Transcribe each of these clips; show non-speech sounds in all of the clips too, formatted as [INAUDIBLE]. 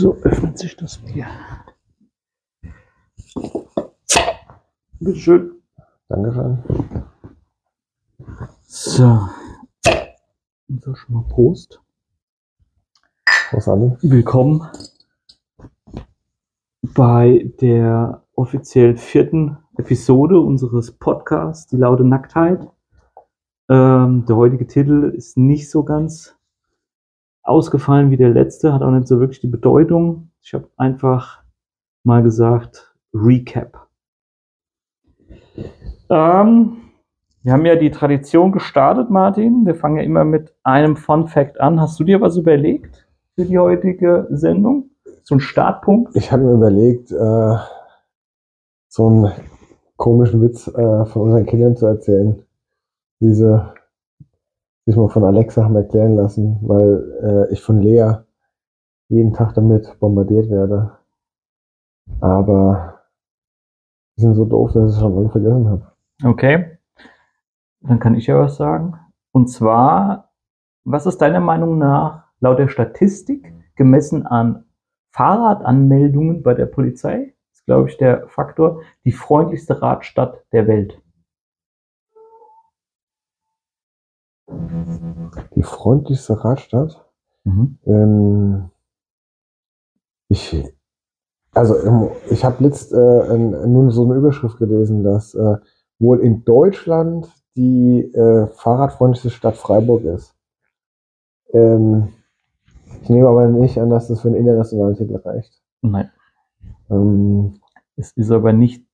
So öffnet sich das Bier. Bitteschön. Dankeschön. So. So, schon mal Prost. Was an? Willkommen bei der offiziell vierten Episode unseres Podcasts, Die laute Nacktheit. Ähm, der heutige Titel ist nicht so ganz ausgefallen wie der letzte, hat auch nicht so wirklich die Bedeutung. Ich habe einfach mal gesagt, Recap. Ähm, wir haben ja die Tradition gestartet, Martin. Wir fangen ja immer mit einem Fun Fact an. Hast du dir was überlegt für die heutige Sendung? So ein Startpunkt? Ich habe mir überlegt, äh, so einen komischen Witz äh, von unseren Kindern zu erzählen, wie sie sich mal von Alexa haben erklären lassen, weil äh, ich von Lea jeden Tag damit bombardiert werde. Aber die sind so doof, dass ich es schon lange vergessen habe. Okay. Dann kann ich ja was sagen. Und zwar, was ist deiner Meinung nach laut der Statistik gemessen an Fahrradanmeldungen bei der Polizei? ist, glaube ich, der Faktor, die freundlichste Radstadt der Welt. Die freundlichste Radstadt? Mhm. Ähm, ich, also ähm, ich habe letzt äh, nun so eine Überschrift gelesen, dass äh, wohl in Deutschland die äh, fahrradfreundlichste Stadt Freiburg ist. Ähm, ich nehme aber nicht an, dass das für einen internationalen Titel reicht. Nein. Ähm, Es ist aber nicht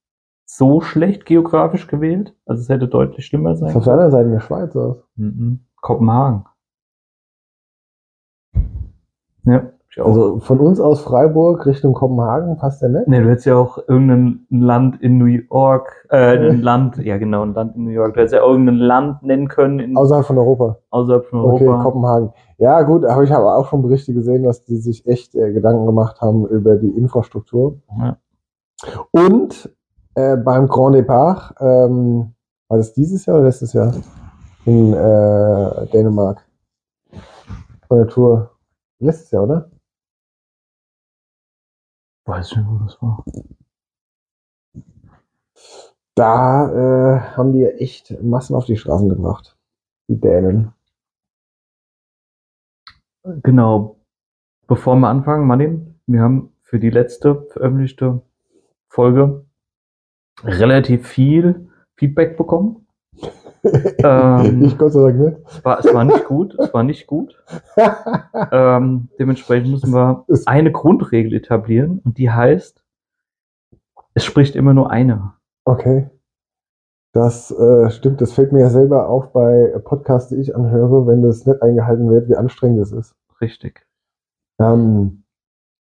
so schlecht geografisch gewählt. Also es hätte deutlich schlimmer sein ist auf der anderen Seite in der Schweiz aus. Mhm. Kopenhagen. Ja, ich auch. Also von uns aus Freiburg Richtung Kopenhagen passt der nicht. Ne, du hättest ja auch irgendein Land in New York, äh, ein Land, ja genau, ein Land in New York. Du hättest ja irgendein Land nennen können in, Außerhalb von Europa. außerhalb von Okay, Europa. Kopenhagen. Ja, gut, aber ich habe auch schon Berichte gesehen, dass die sich echt äh, Gedanken gemacht haben über die Infrastruktur. Ja. Und äh, beim Grand Départ, ähm, war das dieses Jahr oder letztes Jahr? In äh, Dänemark. Von der Tour. Letztes Jahr, oder? Weiß nicht, wo das war. Da äh, haben die echt Massen auf die Straßen gebracht. Die Dänen. Genau. Bevor wir anfangen, Martin, wir haben für die letzte veröffentlichte Folge relativ viel Feedback bekommen. Ähm. ich Gott sei Dank nicht. Es war, es war nicht gut, es war nicht gut. Ähm, dementsprechend müssen wir [LAUGHS] Es- eine Grundregel etablieren und die heißt, es spricht immer nur einer. Okay. Das äh, stimmt, das fällt mir ja selber auf bei Podcasts, die ich anhöre, wenn das nicht eingehalten wird, wie anstrengend das ist. Richtig. Ähm,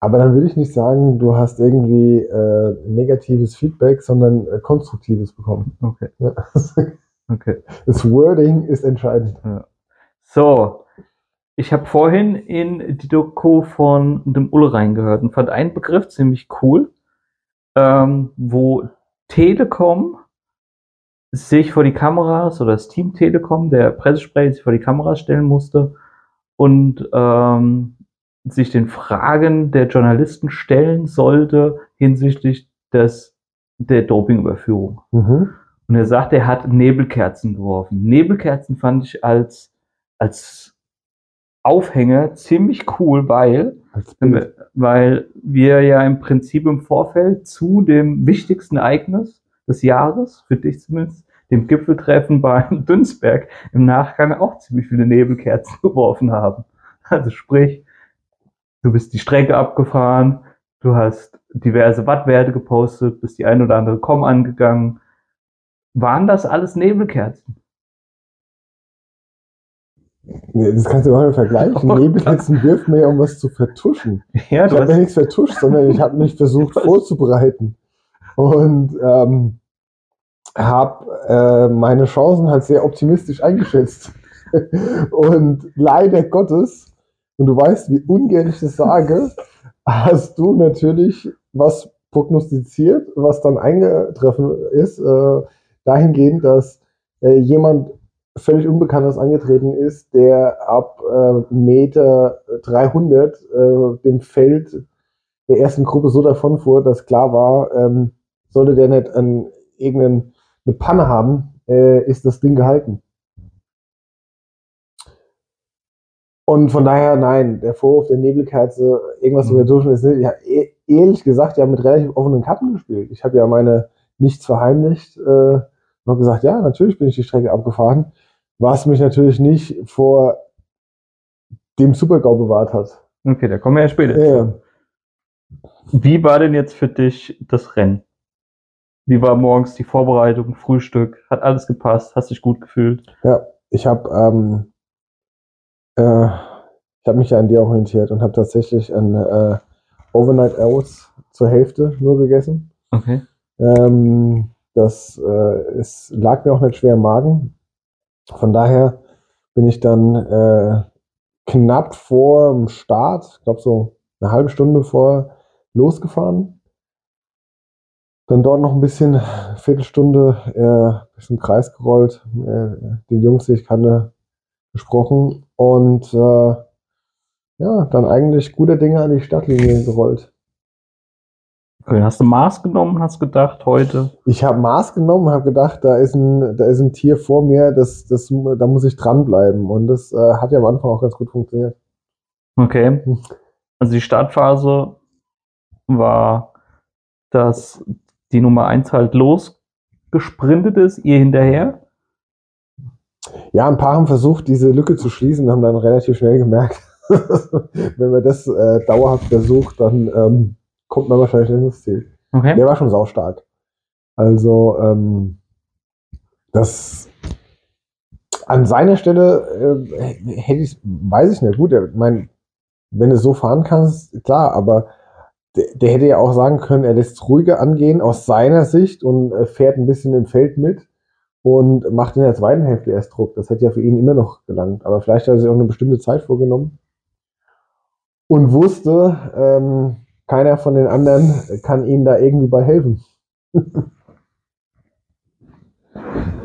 aber dann würde ich nicht sagen, du hast irgendwie äh, negatives Feedback, sondern äh, konstruktives bekommen. Okay. Ja. [LAUGHS] Okay. Das Wording ist entscheidend. So, ich habe vorhin in die Doku von dem Ulle reingehört und fand einen Begriff ziemlich cool, ähm, wo Telekom sich vor die Kameras oder das Team Telekom, der Pressesprecher sich vor die Kameras stellen musste und ähm, sich den Fragen der Journalisten stellen sollte hinsichtlich des, der Dopingüberführung. Mhm. Und er sagt, er hat Nebelkerzen geworfen. Nebelkerzen fand ich als, als Aufhänger ziemlich cool, weil, weil wir ja im Prinzip im Vorfeld zu dem wichtigsten Ereignis des Jahres, für dich zumindest, dem Gipfeltreffen beim [LAUGHS] Dünsberg, im Nachgang auch ziemlich viele Nebelkerzen [LAUGHS] geworfen haben. Also sprich, du bist die Strecke abgefahren, du hast diverse Wattwerte gepostet, bist die ein oder andere Com angegangen, waren das alles Nebelkerzen? Nee, das kannst du mal vergleichen. [LAUGHS] Oh Nebelkerzen wirft mir ja, um was zu vertuschen. Ja, Ich habe ja nichts vertuscht, sondern ich habe mich [LAUGHS] versucht vorzubereiten. Und ähm, habe äh, meine Chancen halt sehr optimistisch eingeschätzt. [LAUGHS] Und leider Gottes, und du weißt, wie ungern ich das sage, hast du natürlich was prognostiziert, was dann eingetreffen ist, äh, dahingehend, dass äh, jemand völlig Unbekanntes angetreten ist, der ab äh, Meter 300 äh, dem Feld der ersten Gruppe so davon fuhr, dass klar war, ähm, sollte der nicht an irgendeine Panne haben, äh, ist das Ding gehalten. Und von daher, nein, der Vorwurf der Nebelkerze, irgendwas über Durchschnitt ist nicht. Ja, e ehrlich gesagt, ja, mit relativ offenen Karten gespielt. Ich habe ja meine nichts verheimlicht äh, und habe gesagt, ja, natürlich bin ich die Strecke abgefahren, was mich natürlich nicht vor dem Supergau bewahrt hat. Okay, da kommen wir ja später. Ja. Wie war denn jetzt für dich das Rennen? Wie war morgens die Vorbereitung, Frühstück? Hat alles gepasst? Hast dich gut gefühlt? Ja, ich habe ähm, äh, ich habe mich ja an dir orientiert und habe tatsächlich ein äh, Overnight Oats zur Hälfte nur gegessen. Okay. Ähm, das äh, es lag mir auch nicht schwer im Magen. Von daher bin ich dann äh, knapp vor dem Start, ich glaube so eine halbe Stunde vor losgefahren. Dann dort noch ein bisschen, Viertelstunde, äh, bisschen Kreis gerollt, äh, den Jungs, die ich kannte, gesprochen und äh, ja, dann eigentlich gute Dinge an die Stadtlinie gerollt. Okay, hast du Maß genommen, hast gedacht, heute? Ich habe Maß genommen, habe gedacht, da ist ein, da ist ein Tier vor mir, das, das, da muss ich dranbleiben. Und das äh, hat ja am Anfang auch ganz gut funktioniert. Okay. Also die Startphase war, dass die Nummer 1 halt losgesprintet ist, ihr hinterher. Ja, ein paar haben versucht, diese Lücke zu schließen, haben dann relativ schnell gemerkt, [LAUGHS] wenn man das äh, dauerhaft versucht, dann ähm, kommt man wahrscheinlich nicht ins Ziel. Okay. Der war schon saustark. Also, ähm, das an seiner Stelle äh, hätte ich, weiß ich nicht, gut, ich mein, wenn du so fahren kannst, klar, aber der, der, hätte ja auch sagen können, er lässt ruhiger angehen aus seiner Sicht und äh, fährt ein bisschen im Feld mit und macht in der zweiten Hälfte erst Druck. Das hätte ja für ihn immer noch gelangt. Aber vielleicht hat er sich auch eine bestimmte Zeit vorgenommen und wusste, ähm, keiner von den anderen kann ihm da irgendwie bei helfen.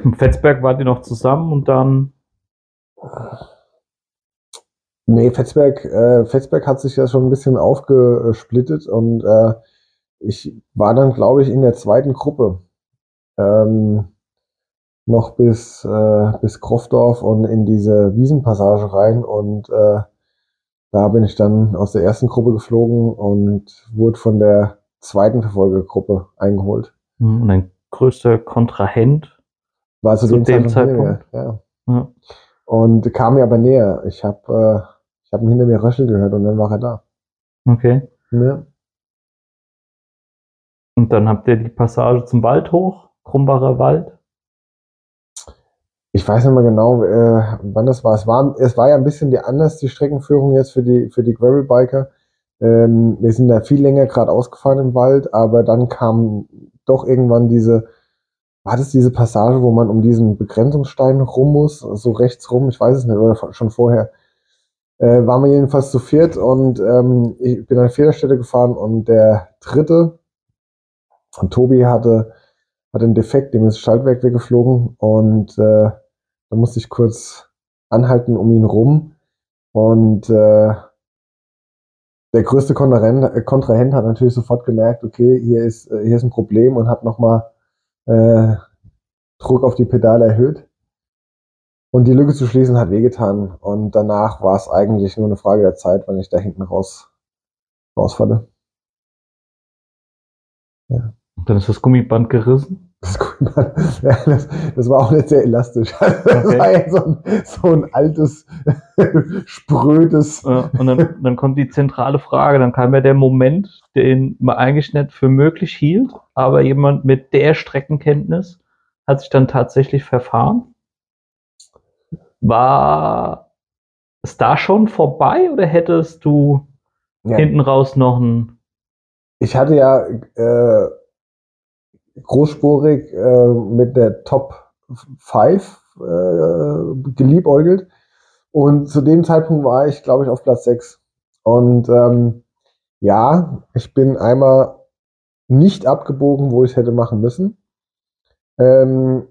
Im Fetzberg wart ihr noch zusammen und dann. Nee, Fetzberg, äh, Fetzberg hat sich ja schon ein bisschen aufgesplittet und äh, ich war dann, glaube ich, in der zweiten Gruppe. Ähm, noch bis, äh, bis Krofdorf und in diese Wiesenpassage rein und äh, da bin ich dann aus der ersten Gruppe geflogen und wurde von der zweiten Verfolgergruppe eingeholt. Und dein größter Kontrahent war zu, zu dem, dem Zeitpunkt. Zeitpunkt? Ja. Ja. Und kam mir aber näher. Ich habe äh, ich hab ihn hinter mir röcheln gehört und dann war er da. Okay. Ja. Und dann habt ihr die Passage zum Wald hoch, Krumbacher Wald. Ich weiß nicht mehr genau, äh, wann das war. Es, war. es war ja ein bisschen die anders, die Streckenführung jetzt für die, für die Gravelbiker. Ähm, wir sind da viel länger gerade ausgefahren im Wald, aber dann kam doch irgendwann diese, war das diese Passage, wo man um diesen Begrenzungsstein rum muss, so rechts rum, ich weiß es nicht, oder schon vorher. Äh, waren wir jedenfalls zu viert und ähm, ich bin an der Fehlerstelle gefahren und der dritte, und Tobi hatte, hatte einen Defekt, dem ist das Schaltwerk weggeflogen und äh, da musste ich kurz anhalten um ihn rum und äh, der größte Kontrahent, äh, Kontrahent hat natürlich sofort gemerkt, okay, hier ist, äh, hier ist ein Problem und hat nochmal äh, Druck auf die Pedale erhöht. Und die Lücke zu schließen hat wehgetan. Und danach war es eigentlich nur eine Frage der Zeit, wann ich da hinten raus rausfalle. Und dann ist das Gummiband gerissen. Das, [LAUGHS] ja, das, das war auch nicht sehr elastisch. [LAUGHS] Das Okay. war ja so ein, so ein altes, [LAUGHS] sprödes. Ja, und dann, dann kommt die zentrale Frage, dann kam ja der Moment, den man eigentlich nicht für möglich hielt, aber jemand mit der Streckenkenntnis hat sich dann tatsächlich verfahren. War es da schon vorbei oder hättest du Ja. hinten raus noch ein Ich hatte ja äh, großspurig äh, mit der Top 5 äh, geliebäugelt. Und zu dem Zeitpunkt war ich, glaube ich, auf Platz 6. Und ähm, ja, ich bin einmal nicht abgebogen, wo ich es hätte machen müssen. Ähm,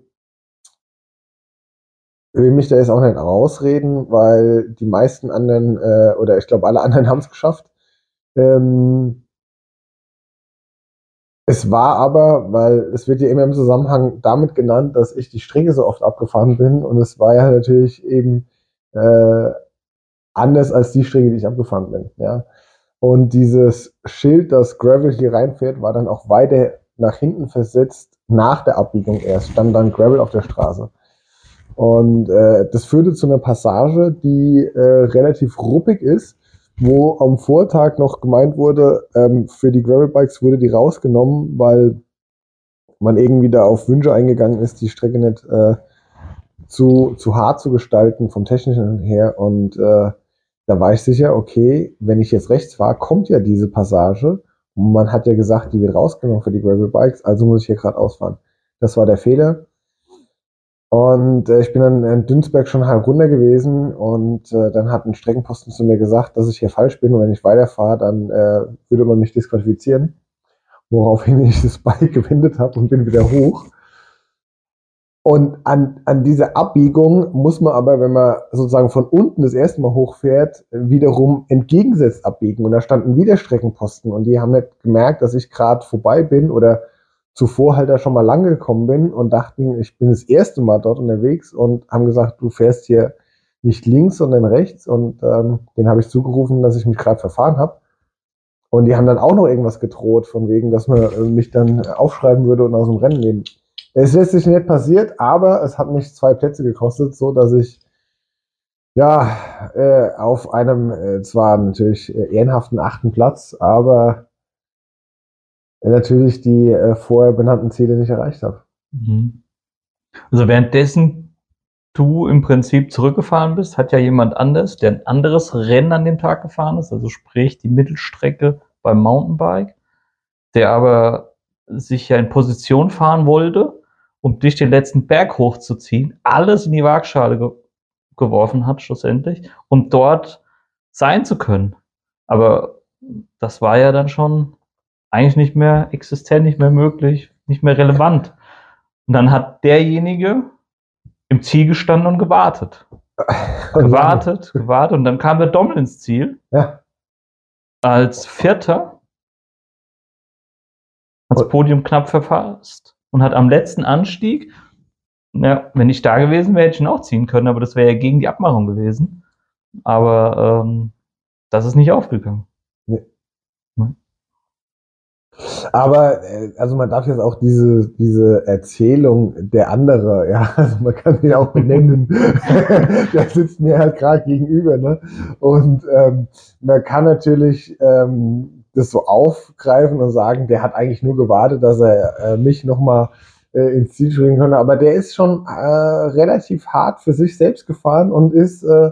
will mich da jetzt auch nicht rausreden, weil die meisten anderen, äh, oder ich glaube alle anderen [LAUGHS] haben es geschafft. Ähm, Es war aber, weil es wird ja immer im Zusammenhang damit genannt, dass ich die Strecke so oft abgefahren bin und es war ja natürlich eben äh, anders als die Strecke, die ich abgefahren bin. Ja. Und dieses Schild, das Gravel hier reinfährt, war dann auch weiter nach hinten versetzt, nach der Abbiegung erst, stand dann Gravel auf der Straße. Und äh, das führte zu einer Passage, die äh, relativ ruppig ist, wo am Vortag noch gemeint wurde, ähm, für die Gravelbikes wurde die rausgenommen, weil man irgendwie da auf Wünsche eingegangen ist, die Strecke nicht äh, zu, zu hart zu gestalten vom technischen her. Und äh, da war ich sicher, okay, wenn ich jetzt rechts fahre, kommt ja diese Passage. Und man hat ja gesagt, die wird rausgenommen für die Gravelbikes, also muss ich hier gerade ausfahren. Das war der Fehler. Und äh, ich bin dann in Dünsberg schon halb runter gewesen und äh, dann hat ein Streckenposten zu mir gesagt, dass ich hier falsch bin und wenn ich weiterfahre, dann äh, würde man mich disqualifizieren. Woraufhin [LAUGHS] ich das Bike gewendet habe und bin wieder hoch. Und an, an diese Abbiegung muss man aber, wenn man sozusagen von unten das erste Mal hochfährt, wiederum entgegensetzt abbiegen. Und da standen wieder Streckenposten und die haben nicht gemerkt, dass ich gerade vorbei bin oder zuvor halt da schon mal lang gekommen bin und dachten, ich bin das erste Mal dort unterwegs und haben gesagt, du fährst hier nicht links, sondern rechts. Und ähm, den habe ich zugerufen, dass ich mich gerade verfahren habe. Und die haben dann auch noch irgendwas gedroht, von wegen, dass man äh, mich dann aufschreiben würde und aus dem Rennen nehmen. Es ist letztlich nicht passiert, aber es hat mich zwei Plätze gekostet, so dass ich ja äh, auf einem äh, zwar natürlich äh, ehrenhaften achten Platz, aber natürlich die äh, vorher benannten Ziele nicht erreicht habe. Mhm. Also währenddessen du im Prinzip zurückgefahren bist, hat ja jemand anders, der ein anderes Rennen an dem Tag gefahren ist, also sprich die Mittelstrecke beim Mountainbike, der aber sich ja in Position fahren wollte, um dich den letzten Berg hochzuziehen, alles in die Waagschale ge geworfen hat schlussendlich, um dort sein zu können. Aber das war ja dann schon eigentlich nicht mehr existent, nicht mehr möglich, nicht mehr relevant. Und dann hat derjenige im Ziel gestanden und gewartet. [LAUGHS] gewartet, gewartet und dann kam der Dommel ins Ziel. Ja. Als Vierter. Als Podium knapp verfasst und hat am letzten Anstieg, ja, wenn ich da gewesen wäre, hätte ich ihn auch ziehen können, aber das wäre ja gegen die Abmachung gewesen. Aber ähm, das ist nicht aufgegangen. Aber äh, also man darf jetzt auch diese, diese Erzählung der andere, [LAUGHS] ja, also man kann ihn auch benennen. [LAUGHS] der sitzt mir halt gerade gegenüber, ne? Und ähm, man kann natürlich ähm, das so aufgreifen und sagen, der hat eigentlich nur gewartet, dass er äh, mich nochmal äh, ins Ziel springen könnte. Aber der ist schon äh, relativ hart für sich selbst gefahren und ist äh,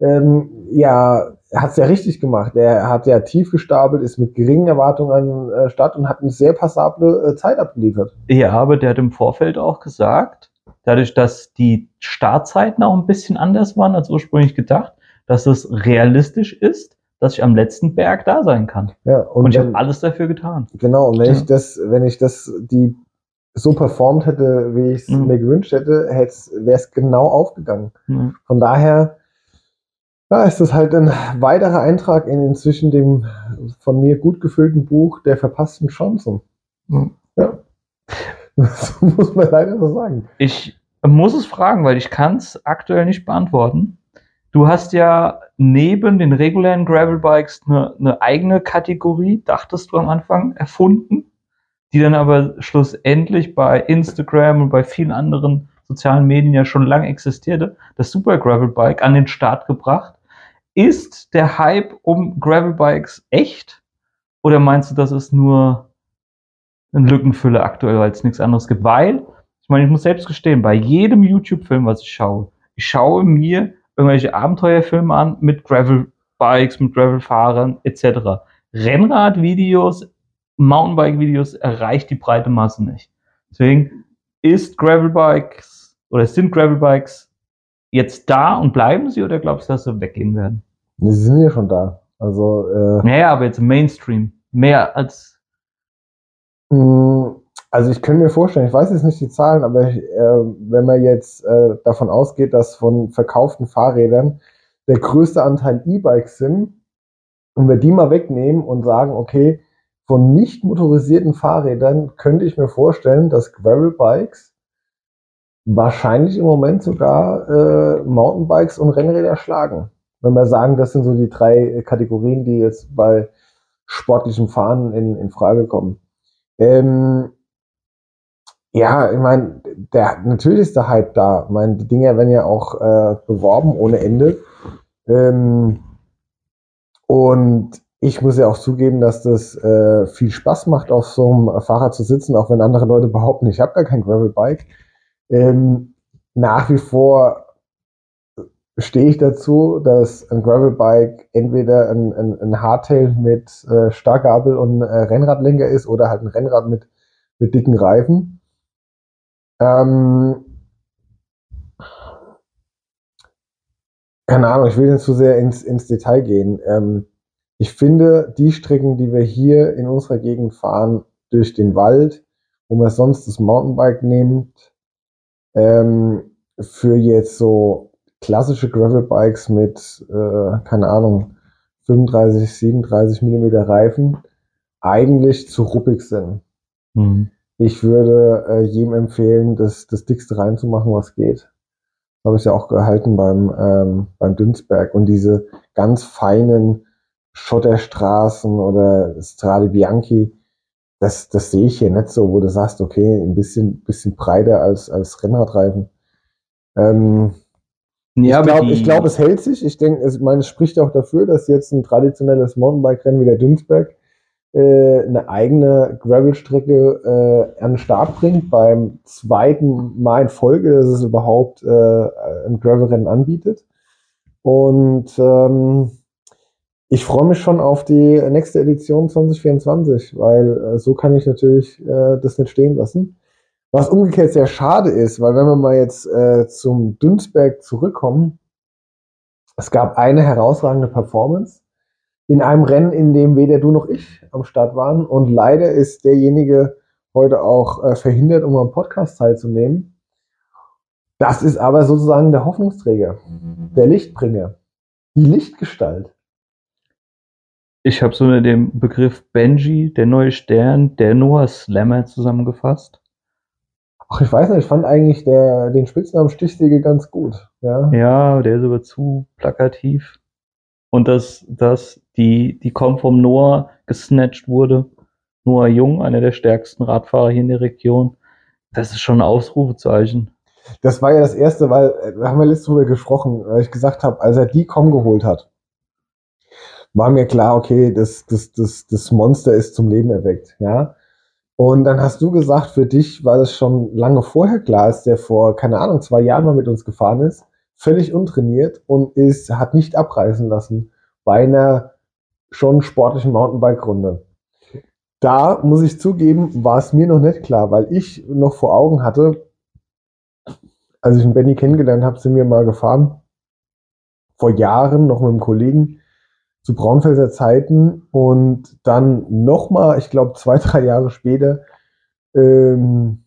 ähm, ja er hat es ja richtig gemacht. Er hat ja tief gestapelt, ist mit geringen Erwartungen an äh, Start und hat eine sehr passable äh, Zeit abgeliefert. Ja, aber der hat im Vorfeld auch gesagt, dadurch, dass die Startzeiten auch ein bisschen anders waren als ursprünglich gedacht, dass es realistisch ist, dass ich am letzten Berg da sein kann. Ja, und, und ich habe alles dafür getan. Genau, und wenn ja. ich das, wenn ich das, die so performt hätte, wie ich es mhm. mir gewünscht hätte, wäre es genau aufgegangen. Mhm. Von daher ja, ist das halt ein weiterer Eintrag in inzwischen dem von mir gut gefüllten Buch der verpassten Chancen. Mhm. Ja. Das [LAUGHS] muss man leider so sagen. Ich muss es fragen, weil ich kann es aktuell nicht beantworten. Du hast ja neben den regulären Gravelbikes eine, eine eigene Kategorie, dachtest du am Anfang, erfunden, die dann aber schlussendlich bei Instagram und bei vielen anderen sozialen Medien ja schon lange existierte, das Super Gravelbike an den Start gebracht. Ist der Hype um Gravelbikes echt? Oder meinst du, das ist nur eine Lückenfülle aktuell, weil es nichts anderes gibt? Weil, ich meine, ich muss selbst gestehen, bei jedem YouTube-Film, was ich schaue, ich schaue mir irgendwelche Abenteuerfilme an mit Gravel-Bikes, mit Gravel-Fahrern etc. Rennrad-Videos, Mountainbike-Videos erreicht die breite Masse nicht. Deswegen ist Gravel-Bikes oder sind Gravel-Bikes jetzt da und bleiben sie oder glaubst du, dass sie weggehen werden? Sie sind ja schon da. Also, äh, naja, aber jetzt Mainstream. Mehr als. Mh, also ich könnte mir vorstellen, ich weiß jetzt nicht die Zahlen, aber ich, äh, wenn man jetzt äh, davon ausgeht, dass von verkauften Fahrrädern der größte Anteil E-Bikes sind, und wir die mal wegnehmen und sagen, okay, von nicht motorisierten Fahrrädern könnte ich mir vorstellen, dass Gravel-Bikes wahrscheinlich im Moment sogar äh, Mountainbikes und Rennräder schlagen. Wenn wir sagen, das sind so die drei Kategorien, die jetzt bei sportlichem Fahren in, in Frage kommen. Ähm, ja, ich meine, der, natürlich ist der Hype da. Ich meine, die Dinger werden ja auch äh, beworben ohne Ende. Ähm, und ich muss ja auch zugeben, dass das äh, viel Spaß macht, auf so einem Fahrrad zu sitzen, auch wenn andere Leute behaupten, ich habe gar kein Gravelbike. Ähm, nach wie vor stehe ich dazu, dass ein Gravelbike entweder ein, ein, ein Hardtail mit äh, Starkgabel und äh, Rennradlenker ist oder halt ein Rennrad mit, mit dicken Reifen. Ähm, keine Ahnung, ich will nicht zu sehr ins, ins Detail gehen. Ähm, ich finde, die Strecken, die wir hier in unserer Gegend fahren, durch den Wald, wo man sonst das Mountainbike nimmt, ähm, für jetzt so klassische Gravelbikes mit, äh, keine Ahnung, 35, 37 Millimeter Reifen, eigentlich zu ruppig sind. Mhm. Ich würde äh, jedem empfehlen, das, das dickste reinzumachen, was geht. Das habe ich ja auch gehalten beim, ähm, beim Dünsberg. Und diese ganz feinen Schotterstraßen oder Strade Bianchi, das, das sehe ich hier nicht so, wo du sagst, okay, ein bisschen, bisschen breiter als, als Rennradreifen. Ähm, ja, ich glaube, glaub, es hält sich. Ich denke, es, meine, es spricht auch dafür, dass jetzt ein traditionelles Mountainbike-Rennen wie der Dünsberg äh, eine eigene Gravel-Strecke äh, an den Start bringt. Beim zweiten Mal in Folge, dass es überhaupt äh, ein Gravel-Rennen anbietet. Und ähm, ich freue mich schon auf die nächste Edition 2024, weil äh, so kann ich natürlich äh, das nicht stehen lassen. Was umgekehrt sehr schade ist, weil wenn wir mal jetzt äh, zum Dünsberg zurückkommen, es gab eine herausragende Performance in einem Rennen, in dem weder du noch ich am Start waren und leider ist derjenige heute auch äh, verhindert, um am Podcast teilzunehmen. Das ist aber sozusagen der Hoffnungsträger, der Lichtbringer, die Lichtgestalt. Ich habe so mit dem Begriff Benji, der neue Stern, der Noah Slammer zusammengefasst. Ach, ich weiß nicht, ich fand eigentlich der, den Spitznamen Stichsäge ganz gut. Ja, ja der ist aber zu plakativ. Und dass, dass die, die kommt vom Noah gesnatcht wurde. Noah Jung, einer der stärksten Radfahrer hier in der Region. Das ist schon ein Ausrufezeichen. Das war ja das erste, weil, äh, wir haben ja letztes drüber gesprochen, weil ich gesagt habe, als er die Com geholt hat, war mir klar, okay, das, das, das, das Monster ist zum Leben erweckt, ja. Und dann hast du gesagt, für dich war das schon lange vorher klar, als der vor, keine Ahnung, zwei Jahren mal mit uns gefahren ist, völlig untrainiert und ist, hat nicht abreißen lassen bei einer schon sportlichen Mountainbike-Runde. Da muss ich zugeben, war es mir noch nicht klar, weil ich noch vor Augen hatte, als ich den Benny kennengelernt habe, sind wir mal gefahren, vor Jahren noch mit einem Kollegen, zu Braunfelser Zeiten und dann nochmal, ich glaube zwei, [LAUGHS] drei Jahre später, ähm,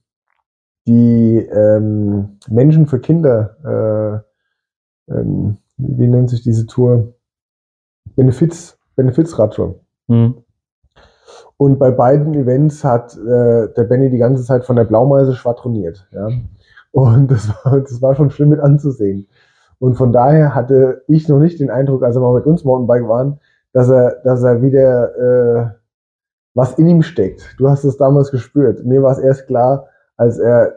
die ähm, Menschen für Kinder, äh, ähm, wie nennt sich diese Tour? Benefiz, Benefizradtour. Mhm. Und bei beiden Events hat äh, der Benny die ganze Zeit von der Blaumeise schwadroniert. Ja? Und das war, das war schon schlimm mit anzusehen. Und von daher hatte ich noch nicht den Eindruck, als er mal mit uns Mountainbike waren, dass er, dass er wieder äh, was in ihm steckt. Du hast es damals gespürt. Mir war es erst klar, als er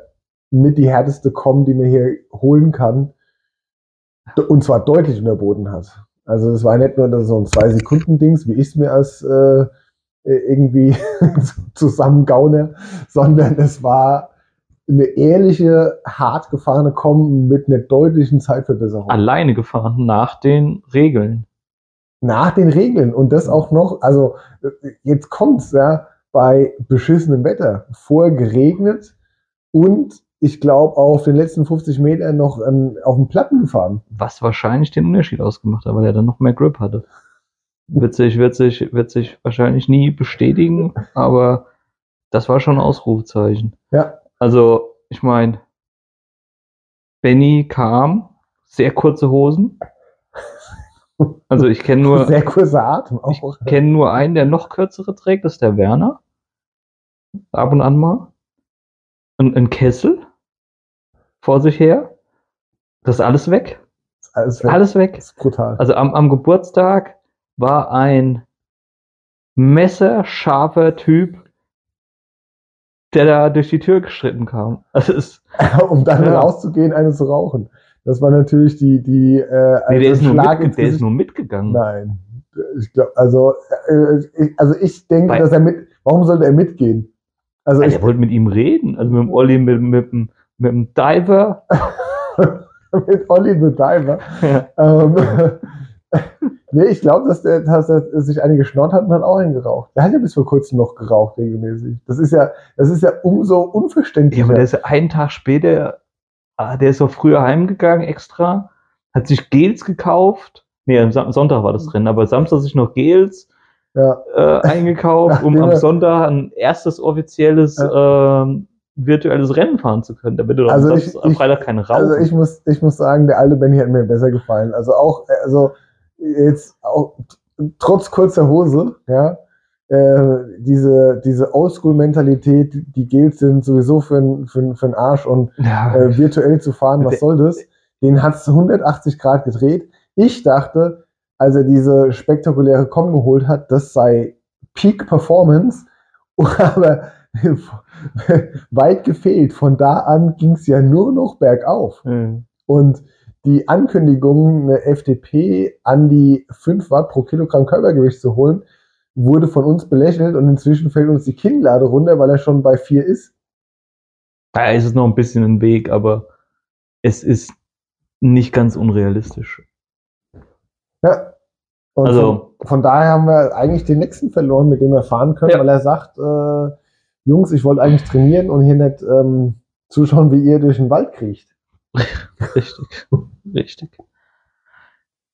mit die härteste kommen, die man hier holen kann, und zwar deutlich unterboten hat. Also es war nicht nur so ein zwei Sekunden Dings, wie ich es mir als äh, irgendwie [LAUGHS] zusammengaune, sondern es war eine ehrliche, hart gefahrene kommen mit einer deutlichen Zeitverbesserung. Alleine gefahren, nach den Regeln. Nach den Regeln. Und das auch noch, also jetzt kommt's, ja, bei beschissenem Wetter. Vorher geregnet und ich glaube auf den letzten 50 Metern noch an, auf den Platten gefahren. Was wahrscheinlich den Unterschied ausgemacht hat, weil er dann noch mehr Grip hatte. Wird sich, wird sich, wird sich wahrscheinlich nie bestätigen, aber das war schon ein Ausrufezeichen. Ja. Also, ich meine, Benny kam, sehr kurze Hosen, Also ich kenne nur, [LAUGHS] Sehr kurzer Atem ich auch. kenne nur einen, der noch kürzere trägt, das ist der Werner. Ab und an mal. Und ein Kessel vor sich her. Das ist alles weg. Ist Alles weg. Alles weg. Das ist brutal. Also am, am Geburtstag war ein messerscharfer Typ, der da durch die Tür geschritten kam. [LAUGHS] Also es, [LAUGHS] um dann Ja. rauszugehen, eine zu rauchen. Das war natürlich die, die äh, nee, also der, ist nur ins der ist nur mitgegangen. Nein. Ich glaube, also, äh, ich, also ich denke, Bei- dass er mit. Warum sollte er mitgehen? Also Also ich, er wollte mit ihm reden. Also mit dem Olli, mit, mit, dem- mit dem Diver. [LAUGHS] mit Olli the Diver. Ja. Ähm, [LAUGHS] nee, ich glaube, dass, der, dass er sich eine geschnort hat und hat auch einen geraucht. Der hat ja bis vor kurzem noch geraucht, regelmäßig. Das ist ja, das ist ja umso Ja, unverständlicher. aber der ist einen Tag später, ah, der ist auch früher heimgegangen extra, hat sich Gels gekauft. Nee, am Sonntag war das drin, aber Samstag sich noch Gels ja. äh, eingekauft, [LAUGHS] um am Sonntag ein erstes offizielles ähm, virtuelles Rennen fahren zu können, damit du Also am, ich- Samstag- am ich- Freitag keine rauchen. Also ich muss, ich muss sagen, der alte Benny hat mir besser gefallen. Also auch, also jetzt auch trotz kurzer Hose, ja, äh, diese, diese Oldschool-Mentalität, die Gels sind sowieso für einen für, für Arsch und ja, äh, virtuell zu fahren, was soll das? Den hat es 180 Grad gedreht. Ich dachte, als er diese spektakuläre Com geholt hat, das sei Peak Performance, [LAUGHS] aber [LAUGHS] weit gefehlt. Von da an ging es ja nur noch bergauf. äh, Und die Ankündigung, eine FDP an die 5 Watt pro Kilogramm Körpergewicht zu holen, wurde von uns belächelt und inzwischen fällt uns die Kinnlade runter, weil er schon bei 4 ist. da ist es noch ein bisschen ein Weg, aber es ist nicht ganz unrealistisch. Ja. Und Also- von, von daher haben wir eigentlich den nächsten verloren, mit dem wir fahren können, Ja. weil er sagt, äh, Jungs, ich wollte eigentlich trainieren und hier nicht ähm, zuschauen, wie ihr durch den Wald kriecht. [LAUGHS] Richtig, richtig.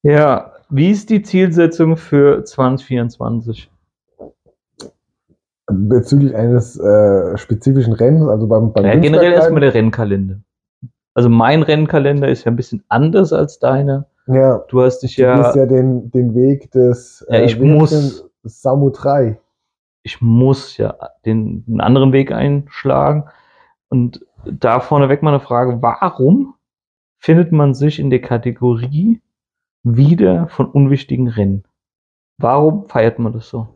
Ja, wie ist die Zielsetzung für 2024? Bezüglich eines äh, spezifischen Rennens, also beim, beim Ja, generell erstmal der Rennkalender. Also mein Rennkalender ist ja ein bisschen anders als deiner. Ja, Du hast dich du ja, gehst ja den, den Weg des Ja, ich wie heißt muss. denn? Samu 3. ich muss ja den einen anderen Weg einschlagen. Und da vorneweg mal eine Frage, warum findet man sich in der Kategorie wieder von unwichtigen Rennen? Warum feiert man das so?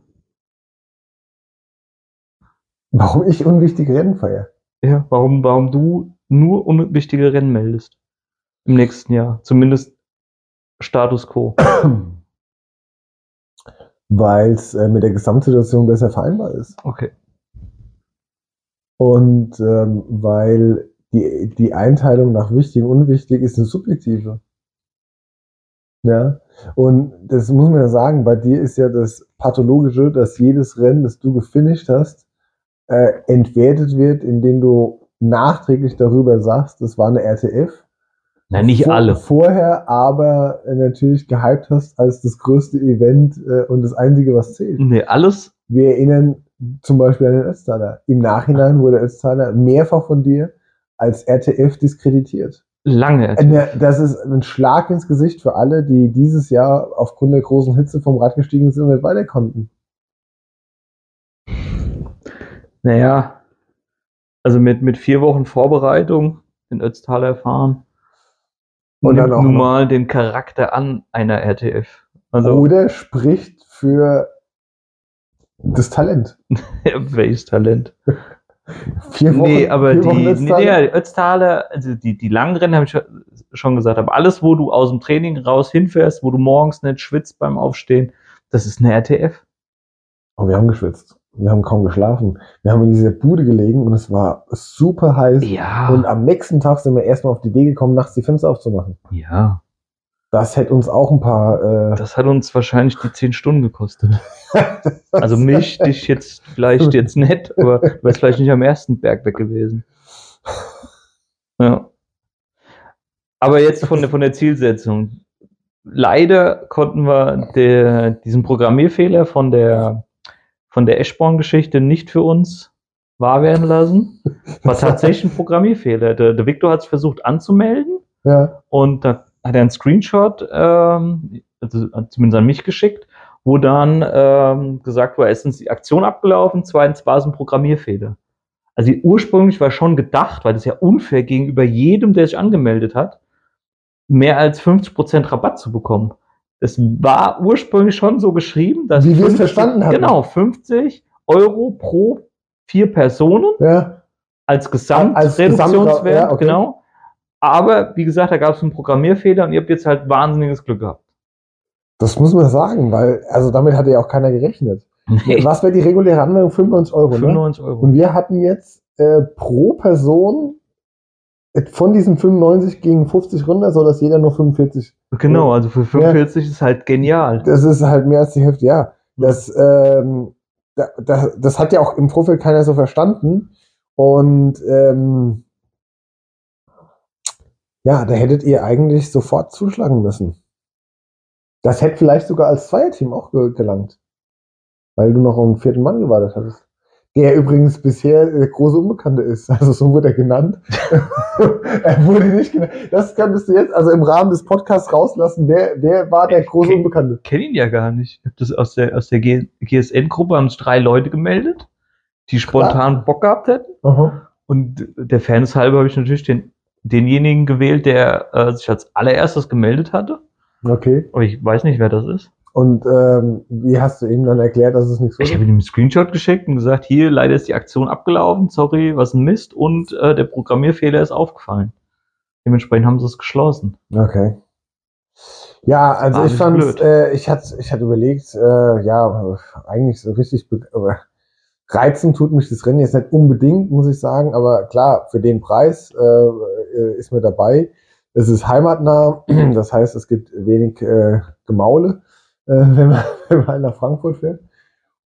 Warum ich unwichtige Rennen feiere? Ja, warum, warum du nur unwichtige Rennen meldest? Im nächsten Jahr. Zumindest Status quo. Weil es äh, mit der Gesamtsituation besser vereinbar ist. Okay. Und ähm, weil die, die Einteilung nach wichtig und unwichtig ist eine subjektive. Ja. Und das muss man ja sagen, bei dir ist ja das Pathologische, dass jedes Rennen, das du gefinisht hast, äh, entwertet wird, indem du nachträglich darüber sagst, das war eine RTF. Na, nicht Vor- alle. Vorher aber natürlich gehypt hast als das größte Event äh, und das einzige, was zählt. Nee, alles. Wir erinnern zum Beispiel an den Ötztaler. Im Nachhinein wurde Ötztaler mehrfach von dir als RTF diskreditiert. Lange. Äh, ne, Das ist ein Schlag ins Gesicht für alle, die dieses Jahr aufgrund der großen Hitze vom Rad gestiegen sind und nicht weiter konnten. Naja, also mit, mit vier Wochen Vorbereitung in Ötztaler fahren Und nimmt nun noch- mal den Charakter an einer RTF. Also, Oder spricht für das Talent. [LAUGHS] welches Talent? Vier nee, aber die, Wochen nee, Ötztaler? Ötztaler, also die, die langen Rennen habe ich schon- gesagt, aber alles, wo du aus dem Training raus hinfährst, wo du morgens nicht schwitzt beim Aufstehen, das ist eine RTF. Oh, wir haben geschwitzt. Wir haben kaum geschlafen. Wir haben in dieser Bude gelegen und es war super heiß. Ja. Und am nächsten Tag sind wir erstmal auf die Idee gekommen, nachts die Fenster aufzumachen. ja. Das hätte uns auch ein paar. Äh, Das hat uns wahrscheinlich die zehn Stunden gekostet. [LAUGHS] Also mich, dich jetzt vielleicht jetzt nicht, aber du wärst vielleicht nicht am ersten Berg weg gewesen. Ja. Aber jetzt von der, von der Zielsetzung. Leider konnten wir der, diesen Programmierfehler von der, von der Eschborn-Geschichte nicht für uns wahr werden lassen. War tatsächlich ein Programmierfehler. Der, der Victor hat es versucht anzumelden ja, und da hat er einen Screenshot ähm, also zumindest an mich geschickt, wo dann ähm, gesagt war, erstens die Aktion abgelaufen, zweitens war es ein Programmierfehler. Also ursprünglich war schon gedacht, weil das ja unfair gegenüber jedem, der sich angemeldet hat, mehr als 50% Rabatt zu bekommen. Das war ursprünglich schon so geschrieben, dass Wie wir es 50 verstanden haben. Genau, 50 Euro pro vier Personen Ja, als Gesamtreduktionswert, Gesamt- ja, okay. genau. Aber wie gesagt, da gab es einen Programmierfehler und ihr habt jetzt halt wahnsinniges Glück gehabt. das muss man sagen, weil, also damit hatte ja auch keiner gerechnet. Was wäre die reguläre Anmeldung? 95 Euro, ne? 95 Euro. Und wir hatten jetzt äh, pro Person äh, von diesen 95 gegen 50 runter, so dass jeder nur 45. Genau, also für 45 ist halt genial. Das ist halt mehr als die Hälfte, ja. Das, ähm, da, da, das hat ja auch im Vorfeld keiner so verstanden. Und ähm, ja, da hättet ihr eigentlich sofort zuschlagen müssen. Das hätte vielleicht sogar als Zweierteam auch ge gelangt. Weil du noch einen vierten Mann gewartet hattest. Der übrigens bisher der große Unbekannte ist. [LAUGHS] Also so wurde er genannt. [LAUGHS] er wurde nicht genannt. Das könntest du jetzt also im Rahmen des Podcasts rauslassen. Wer, wer war der große Okay. Unbekannte? kenne ihn ja gar nicht. Das aus der, aus der GSN-Gruppe haben sich drei Leute gemeldet, die spontan Bock gehabt hätten. Aha. Und der Fairness halber habe ich natürlich den, denjenigen gewählt, der äh, sich als allererstes gemeldet hatte. Okay. Aber ich weiß nicht, wer das ist. Und ähm, wie hast du ihm dann erklärt, dass es nichts Ich wird? habe ihm einen Screenshot geschickt und gesagt, hier, leider ist die Aktion abgelaufen, sorry, was ein Mist und äh, der Programmierfehler ist aufgefallen. Dementsprechend haben sie es geschlossen. Okay. Ja, also War ich nicht fand, äh, ich hatte, ich hatte überlegt, äh, ja, eigentlich so richtig reizen tut mich das Rennen jetzt nicht unbedingt, muss ich sagen, aber klar, für den Preis äh, äh, ist mir dabei. Es ist heimatnah, [CLEARS THROAT] das heißt, es gibt wenig äh, Gemaule, äh, [LAUGHS] wenn, man, wenn man nach Frankfurt fährt.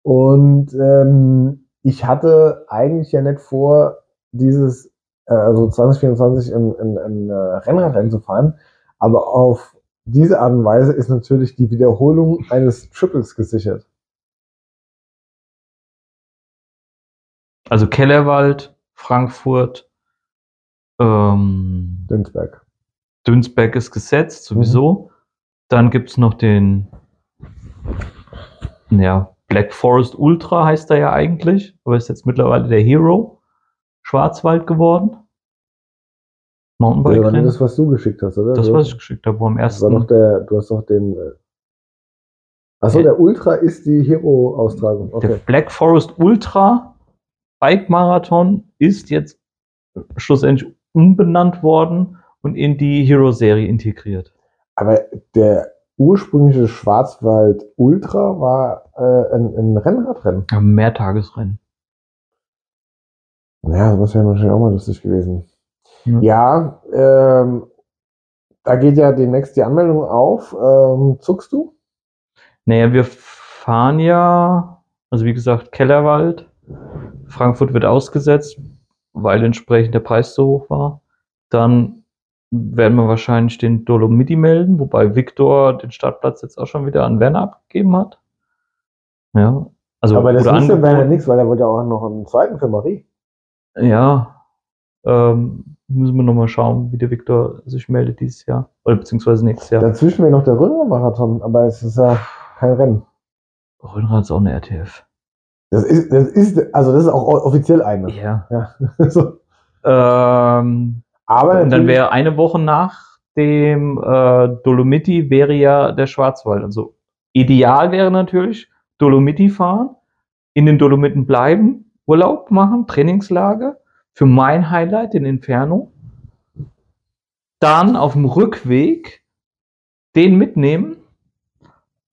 Und ähm, ich hatte eigentlich ja nicht vor, dieses, äh, also 2024 ein, ein, ein äh, Rennradrennen zu fahren, aber auf diese Art und Weise ist natürlich die Wiederholung eines Triples gesichert. Also Kellerwald, Frankfurt, ähm, Dünsberg. Dünsberg ist gesetzt, Mhm. sowieso. Dann gibt's noch den ja, Black Forest Ultra heißt er ja eigentlich, aber ist jetzt mittlerweile der Hero Schwarzwald geworden. Das war Mountainbike-Rennen. das, was du geschickt hast, oder? Das, was ich geschickt habe, wo am das war ersten. der, du hast doch den. Äh, Achso, der Ultra ist die Hero-Austragung. Der Okay. Black Forest Ultra Bike Marathon ist jetzt schlussendlich umbenannt worden und in die Hero Serie integriert. Aber der ursprüngliche Schwarzwald Ultra war äh, ein, ein Rennradrennen. Ja, Mehrtagesrennen. Ja, das wäre wahrscheinlich auch mal lustig gewesen. Ja. Ja, ähm, da geht ja demnächst die Anmeldung auf. Ähm, zuckst du? Naja, wir fahren ja, also wie gesagt, Kellerwald. Frankfurt wird ausgesetzt, weil entsprechend der Preis so hoch war. Dann werden wir wahrscheinlich den Dolomiti melden, wobei Viktor den Startplatz jetzt auch schon wieder an Werner abgegeben hat. Ja, also Aber das oder wusste Werner nichts, weil er wollte ja auch noch einen zweiten für Marie. Ja, ähm, müssen wir nochmal schauen, wie der Viktor sich meldet dieses Jahr. Oder beziehungsweise nächstes Jahr. Dazwischen wäre noch der Römer-Marathon, aber es ist ja kein Rennen. Röhnrad ist auch eine RTF. Das ist, das ist, also das ist auch offiziell eine. Ja. Ja. [LAUGHS] so. Ähm, Aber und dann wäre eine Woche nach dem äh, Dolomiti wäre ja der Schwarzwald. Also ideal wäre natürlich Dolomiti fahren, in den Dolomiten bleiben, Urlaub machen, Trainingslager. Für mein Highlight, den Inferno. Dann auf dem Rückweg den mitnehmen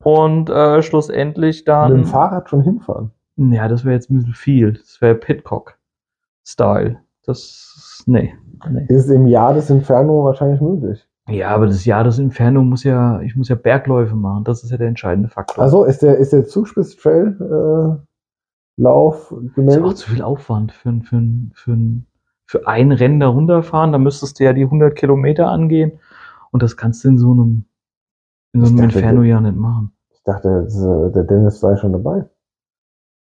und äh, schlussendlich mit dem dann. Fahrrad schon hinfahren. Ja, das wäre jetzt ein bisschen viel. Das wäre Pitcock-Style. Das. Nee. nee. Ist im Jahr des Inferno wahrscheinlich möglich. Ja, aber das Jahr des Inferno muss ja, ich muss ja Bergläufe machen. Das ist ja der entscheidende Faktor. Also ist der, ist der Zugspitz-Trail äh, Lauf das ist auch gemeldet? zu viel Aufwand für, ein- für, ein- für, ein- für ein Rennen da runterfahren. Da müsstest du ja die 100 Kilometer angehen. Und das kannst du in so einem, in so einem dachte, Inferno ja nicht machen. Ich dachte, äh, der Dennis sei schon dabei.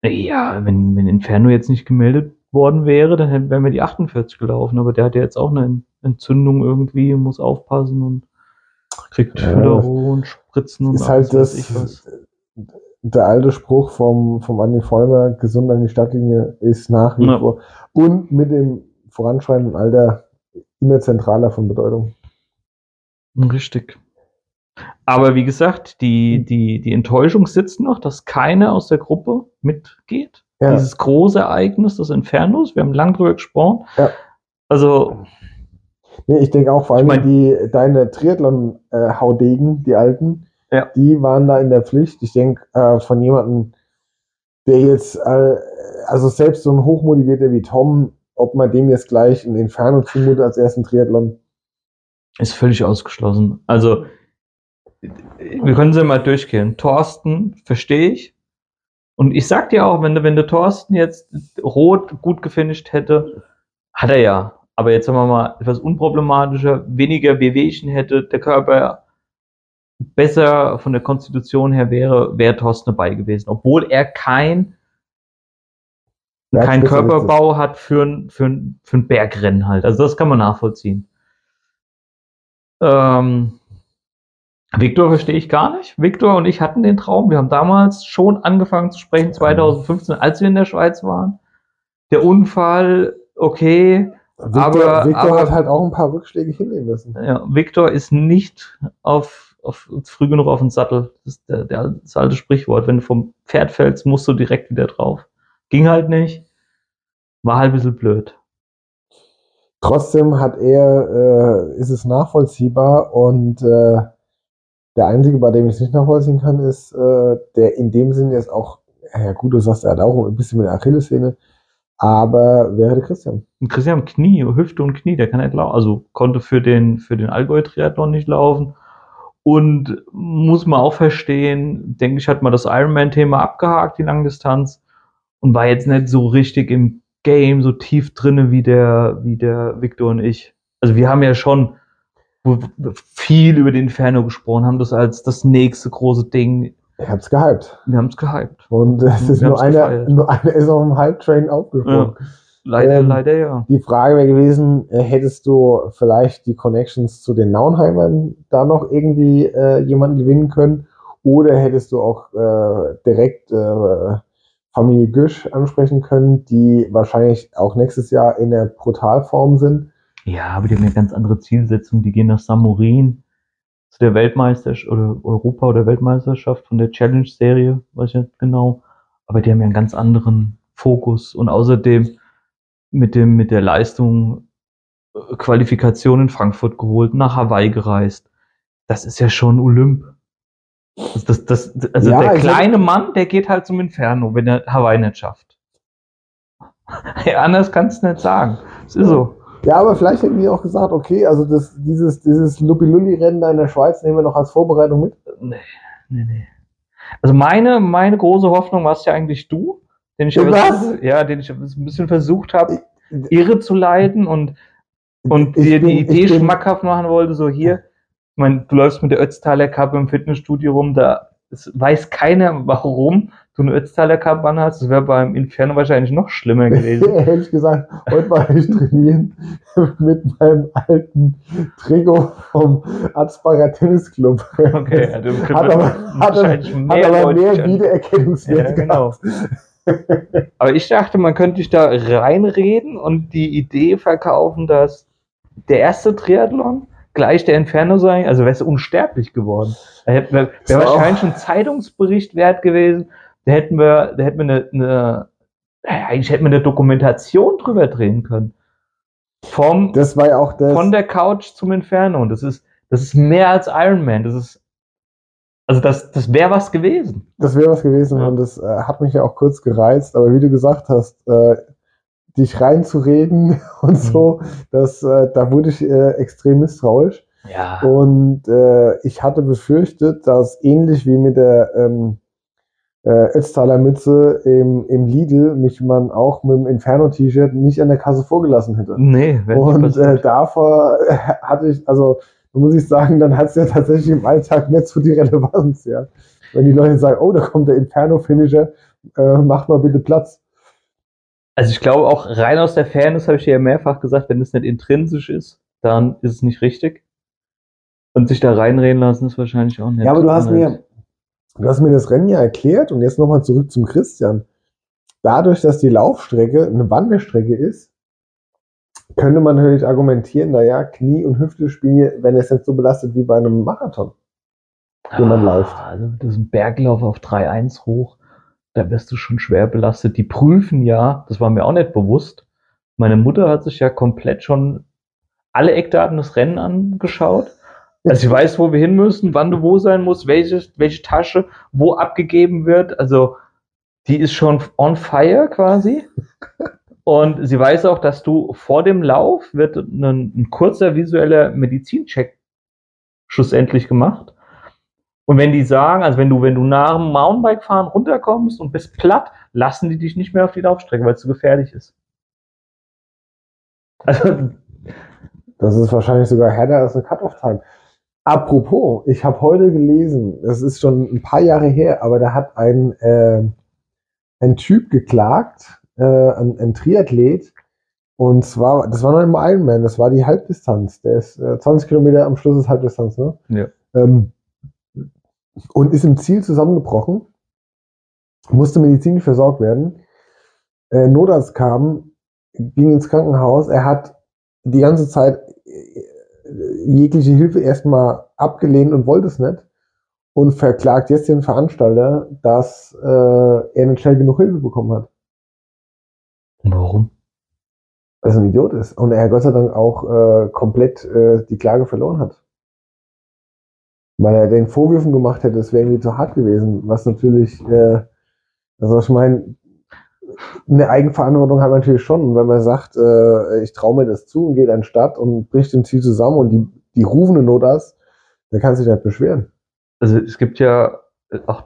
Ja, wenn, wenn Inferno jetzt nicht gemeldet worden wäre, dann hätten- wären wir die 48 gelaufen. Aber der hat ja jetzt auch eine Entzündung irgendwie und muss aufpassen. Und Kriegt Ja. Füllerung und Spritzen und ist halt alles, ich das, was. der alte Spruch vom, vom Andi Vollmer, gesund an die Stadtlinie, ist nach wie Ja. vor und mit dem voranschreitenden Alter immer zentraler von Bedeutung. Richtig. Aber wie gesagt, die, die, die Enttäuschung sitzt noch, dass keiner aus der Gruppe mitgeht. Ja. Dieses große Ereignis des Infernos, wir haben lang drüber gesprochen. Ja. Also, Nee, ich denke auch vor allem Ich mein- die, deine Triathlon-Haudegen, die alten, Ja. die waren da in der Pflicht. Ich denke, äh, von jemandem, der jetzt, äh, also selbst so ein Hochmotivierter wie Tom, ob man dem jetzt gleich ein Inferno zumutet als ersten Triathlon. ist völlig ausgeschlossen. Also, wir können sie mal durchgehen. Thorsten, verstehe ich. Und ich sag dir auch, wenn du, wenn der Thorsten jetzt rot gut gefinisht hätte, hat er ja. Aber jetzt sagen wir mal etwas unproblematischer, weniger Wehwehchen hätte, der Körper besser von der Konstitution her wäre, wäre Thorsten dabei gewesen. Obwohl er kein, kein. Körperbau hat für ein, für, ein, für ein Bergrennen halt. Also das kann man nachvollziehen. Ähm, Victor verstehe ich gar nicht. Victor und ich hatten den Traum. Wir haben damals schon angefangen zu sprechen, 2015, als wir in der Schweiz waren. Der Unfall, okay. Victor, Aber- Victor aber- hat halt auch ein paar Rückschläge hinnehmen müssen. Ja, Victor ist nicht auf, auf früh genug auf den Sattel. Das ist der, der, das alte Sprichwort. Wenn du vom Pferd fällst, musst du direkt wieder drauf. Ging halt nicht. War halt ein bisschen blöd. Trotzdem hat er, äh, ist es nachvollziehbar und äh, der einzige, bei dem ich es nicht nachvollziehen kann, ist, äh, der in dem Sinne jetzt auch, ja gut, du sagst, er hat auch ein bisschen mit der Achillessehne, aber wäre der Christian. Und Christian Knie, Hüfte und Knie, der kann nicht laufen. Also konnte für den, für den Allgäu-Triathlon nicht laufen. Und muss man auch verstehen, denke ich, hat man das Ironman-Thema abgehakt, die Langdistanz. Und war jetzt nicht so richtig im Game, so tief drinne wie der, wie der Victor und ich. Also wir haben ja schon viel über den Inferno gesprochen, haben das als das nächste große Ding. Er hat's gehypt. Wir haben es gehypt. Und es ist nur haben's einer, nur einer ist auf dem Hype-Train aufgesprungen. Leider, Ähm, leider ja. Die Frage wäre gewesen, äh, hättest du vielleicht die Connections zu den Naunheimern da noch irgendwie äh, jemanden gewinnen können? Oder hättest du auch äh, direkt äh, Familie Güsch ansprechen können, die wahrscheinlich auch nächstes Jahr in der Brutalform sind? Ja, aber die haben ja ganz andere Zielsetzungen. Die gehen nach Samorin zu der Weltmeisterschaft oder Europa- oder Weltmeisterschaft von der Challenge-Serie, weiß ich nicht genau. Aber die haben ja einen ganz anderen Fokus und außerdem mit dem, mit der Leistung äh, Qualifikation in Frankfurt geholt, nach Hawaii gereist. Das ist ja schon Olymp. Das, das, das, also Ja, der ich kleine Mann, der geht halt zum Inferno, wenn er Hawaii nicht schafft. [LAUGHS] Ja, anders kannst du nicht sagen. Es ist so. Ja, aber vielleicht hätten die auch gesagt, okay, also das, dieses, dieses Luppi-Lulli-Rennen da in der Schweiz nehmen wir noch als Vorbereitung mit. Nee, nee, nee. Also meine, meine große Hoffnung warst ja eigentlich du, den ich, aber- Was? ja, den ich ein bisschen versucht habe, irre zu leiten und, und dir die Idee schmackhaft machen wollte, so hier, ich meine, du läufst mit der Ötztaler Kappe im Fitnessstudio rum, da es weiß keiner, warum du eine Ötztaler Kappe anhast. Das wäre beim Inferno wahrscheinlich noch schlimmer gewesen. [LAUGHS] Hätte ich gesagt, heute war ich trainieren [LAUGHS] mit meinem alten Trikot vom Arzbacher Tennisclub. Okay, hat aber, hat wahrscheinlich hat aber mehr. Wiedererkennungswert Ja, genau. [LAUGHS] Aber ich dachte, man könnte dich da reinreden und die Idee verkaufen, dass der erste Triathlon gleich der Inferno sein, also wärst du unsterblich geworden. Da hätten wir, So. wäre wahrscheinlich schon Zeitungsbericht wert gewesen. Da hätten wir, da hätten wir eine, eine naja, eigentlich hätten wir eine Dokumentation drüber drehen können. Vom, Das war ja auch das. von der Couch zum Inferno. Und das ist, das ist mehr als Iron Man. Das ist, also das, das wäre was gewesen. Das wäre was gewesen Ja. und das äh, hat mich ja auch kurz gereizt, aber wie du gesagt hast, äh, dich reinzureden [LAUGHS] und so, das, äh, da wurde ich äh, extrem misstrauisch. Ja. Und äh, ich hatte befürchtet, dass ähnlich wie mit der ähm, äh, Ötztaler Mütze im, im Lidl mich man auch mit dem Inferno-T-Shirt nicht an der Kasse vorgelassen hätte. Nee, nicht Und äh, davor äh, hatte ich, also da muss ich sagen, dann hat es ja tatsächlich im Alltag nicht so die Relevanz, ja. Wenn die Leute sagen, oh, da kommt der Inferno-Finisher, äh, macht mal bitte Platz. Also ich glaube auch rein aus der Fairness habe ich dir ja mehrfach gesagt, wenn es nicht intrinsisch ist, dann ist es nicht richtig. Und sich da reinreden lassen ist wahrscheinlich auch nett. Ja, aber du hast mir, du hast mir das Rennen ja erklärt und jetzt nochmal zurück zum Christian. Dadurch, dass die Laufstrecke eine Wanderstrecke ist, könnte man natürlich argumentieren, naja, Knie und Hüfte spielen, wenn es jetzt so belastet wie bei einem Marathon, den man Ah, läuft. Also das ist ein Berglauf auf 3-1 hoch. Da wirst du schon schwer belastet. Die prüfen ja, das war mir auch nicht bewusst. Meine Mutter hat sich ja komplett schon alle Eckdaten des Rennen angeschaut. Also sie weiß, wo wir hin müssen, wann du wo sein musst, welche, welche Tasche wo abgegeben wird. Also die ist schon on fire quasi. Und sie weiß auch, dass du vor dem Lauf wird ein, ein kurzer visueller Medizincheck schlussendlich gemacht. Und wenn die sagen, also wenn du, wenn du nach dem Mountainbike-Fahren runterkommst und bist platt, lassen die dich nicht mehr auf die Laufstrecke, weil es zu gefährlich ist. Also, Das ist wahrscheinlich sogar härter als eine Cut-Off-Time. Apropos, ich habe heute gelesen, es ist schon ein paar Jahre her, aber da hat ein, äh, ein Typ geklagt, äh, ein, ein Triathlet, und zwar, das war noch im Ironman, das war die Halbdistanz. Der ist äh, 20 Kilometer am Schluss ist Halbdistanz, ne? Ja. Ähm, und ist im Ziel zusammengebrochen, musste medizinisch versorgt werden. Äh, Notarzt kam, ging ins Krankenhaus. Er hat die ganze Zeit äh, jegliche Hilfe erstmal abgelehnt und wollte es nicht. Und verklagt jetzt den Veranstalter, dass äh, er nicht schnell genug Hilfe bekommen hat. warum? Weil er ein Idiot ist. Und er Gott sei Dank auch äh, komplett äh, die Klage verloren hat. Weil er den Vorwürfen gemacht hätte, es wäre irgendwie zu hart gewesen. Was natürlich, äh, also ich meine, eine Eigenverantwortung hat man natürlich schon. Und wenn man sagt, äh, ich traue mir das zu und geht an den Start und bricht im Ziel zusammen und die, die rufen eine Notarzt, dann kann sich nicht beschweren. Also es gibt ja auch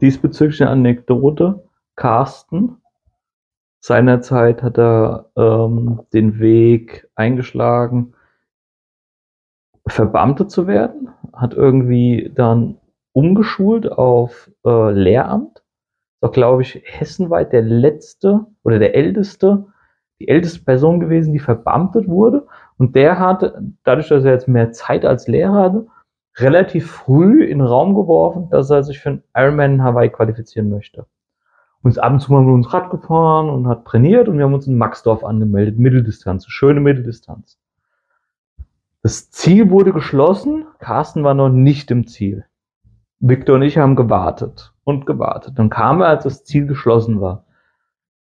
diesbezüglich eine Anekdote. Carsten, seinerzeit hat er ähm, den Weg eingeschlagen, Verbeamtet zu werden, hat irgendwie dann umgeschult auf äh, Lehramt. Ist auch, glaube ich, hessenweit der letzte oder der älteste, die älteste Person gewesen, die verbeamtet wurde. Und der hat, dadurch, dass er jetzt mehr Zeit als Lehrer hatte, relativ früh in den Raum geworfen, dass er sich für einen Ironman in Hawaii qualifizieren möchte. Und ist ab und zu mal mit uns Rad gefahren und hat trainiert und wir haben uns in Maxdorf angemeldet, Mitteldistanz, schöne Mitteldistanz. Das Ziel wurde geschlossen, Carsten war noch nicht im Ziel. Victor und ich haben gewartet und gewartet. Dann kam er, als das Ziel geschlossen war.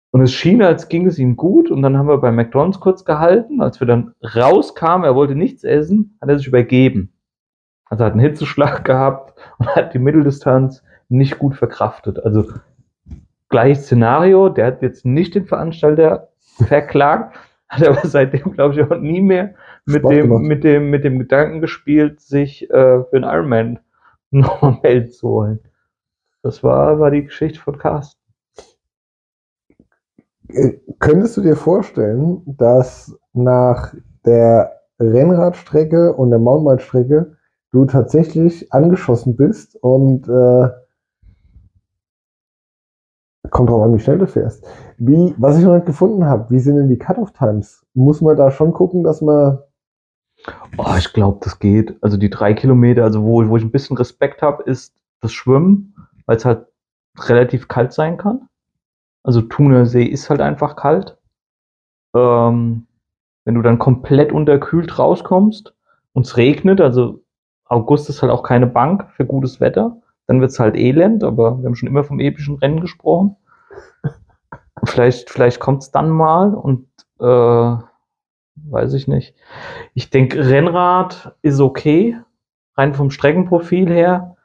Und es schien, als ging es ihm gut. Und dann haben wir bei McDonalds kurz gehalten. Als wir dann rauskamen, er wollte nichts essen, hat er sich übergeben. Also hat einen Hitzeschlag [LAUGHS] gehabt und hat die Mitteldistanz nicht gut verkraftet. Also gleiches Szenario, der hat jetzt nicht den Veranstalter [LAUGHS] verklagt, hat aber seitdem, glaube ich, auch nie mehr mit Sport dem, gemacht. mit, dem, mit dem Gedanken gespielt, sich äh, für einen Ironman [LAUGHS] nochmal melden zu wollen. Das war, war die Geschichte von Carsten. Äh, Könntest du dir vorstellen, dass nach der Rennradstrecke und der Mountainbike-Strecke du tatsächlich angeschossen bist und äh, kommt drauf an, wie schnell du fährst. Wie, was ich noch nicht gefunden habe, wie sind denn die Cut-Off-Times? Muss man da schon gucken, dass man Oh, ich glaube, das geht. Also die drei Kilometer, also wo, wo ich ein bisschen Respekt habe, ist das Schwimmen, weil es halt relativ kalt sein kann. Also Thuner See ist halt einfach kalt. Ähm, wenn du dann komplett unterkühlt rauskommst und es regnet, also August ist halt auch keine Bank für gutes Wetter, dann wird's halt elend, aber wir haben schon immer vom epischen Rennen gesprochen. [LAUGHS] Vielleicht, vielleicht kommt's dann mal und äh, weiß ich nicht. Ich denke, Rennrad ist okay, rein vom Streckenprofil her.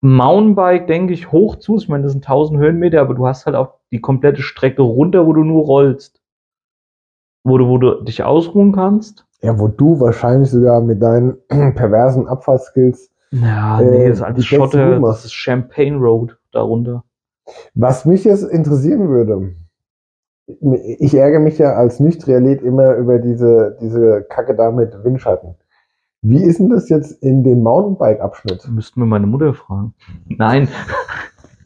Mountainbike denke ich hoch zu. Ich meine, das sind 1000 Höhenmeter, aber du hast halt auch die komplette Strecke runter, wo du nur rollst. Wo du, wo du dich ausruhen kannst. ja, wo du wahrscheinlich sogar mit deinen [CLEARS THROAT] perversen Abfahrtskills Ja, Äh, nee, das ist alles Nummer. das ist Champagne Road darunter. Was mich jetzt interessieren würde, ich ärgere mich ja als Nicht-Realit immer über diese, diese Kacke da mit Windschatten. Wie ist denn das jetzt in dem Mountainbike-Abschnitt? Müssten wir meine Mutter fragen. Nein.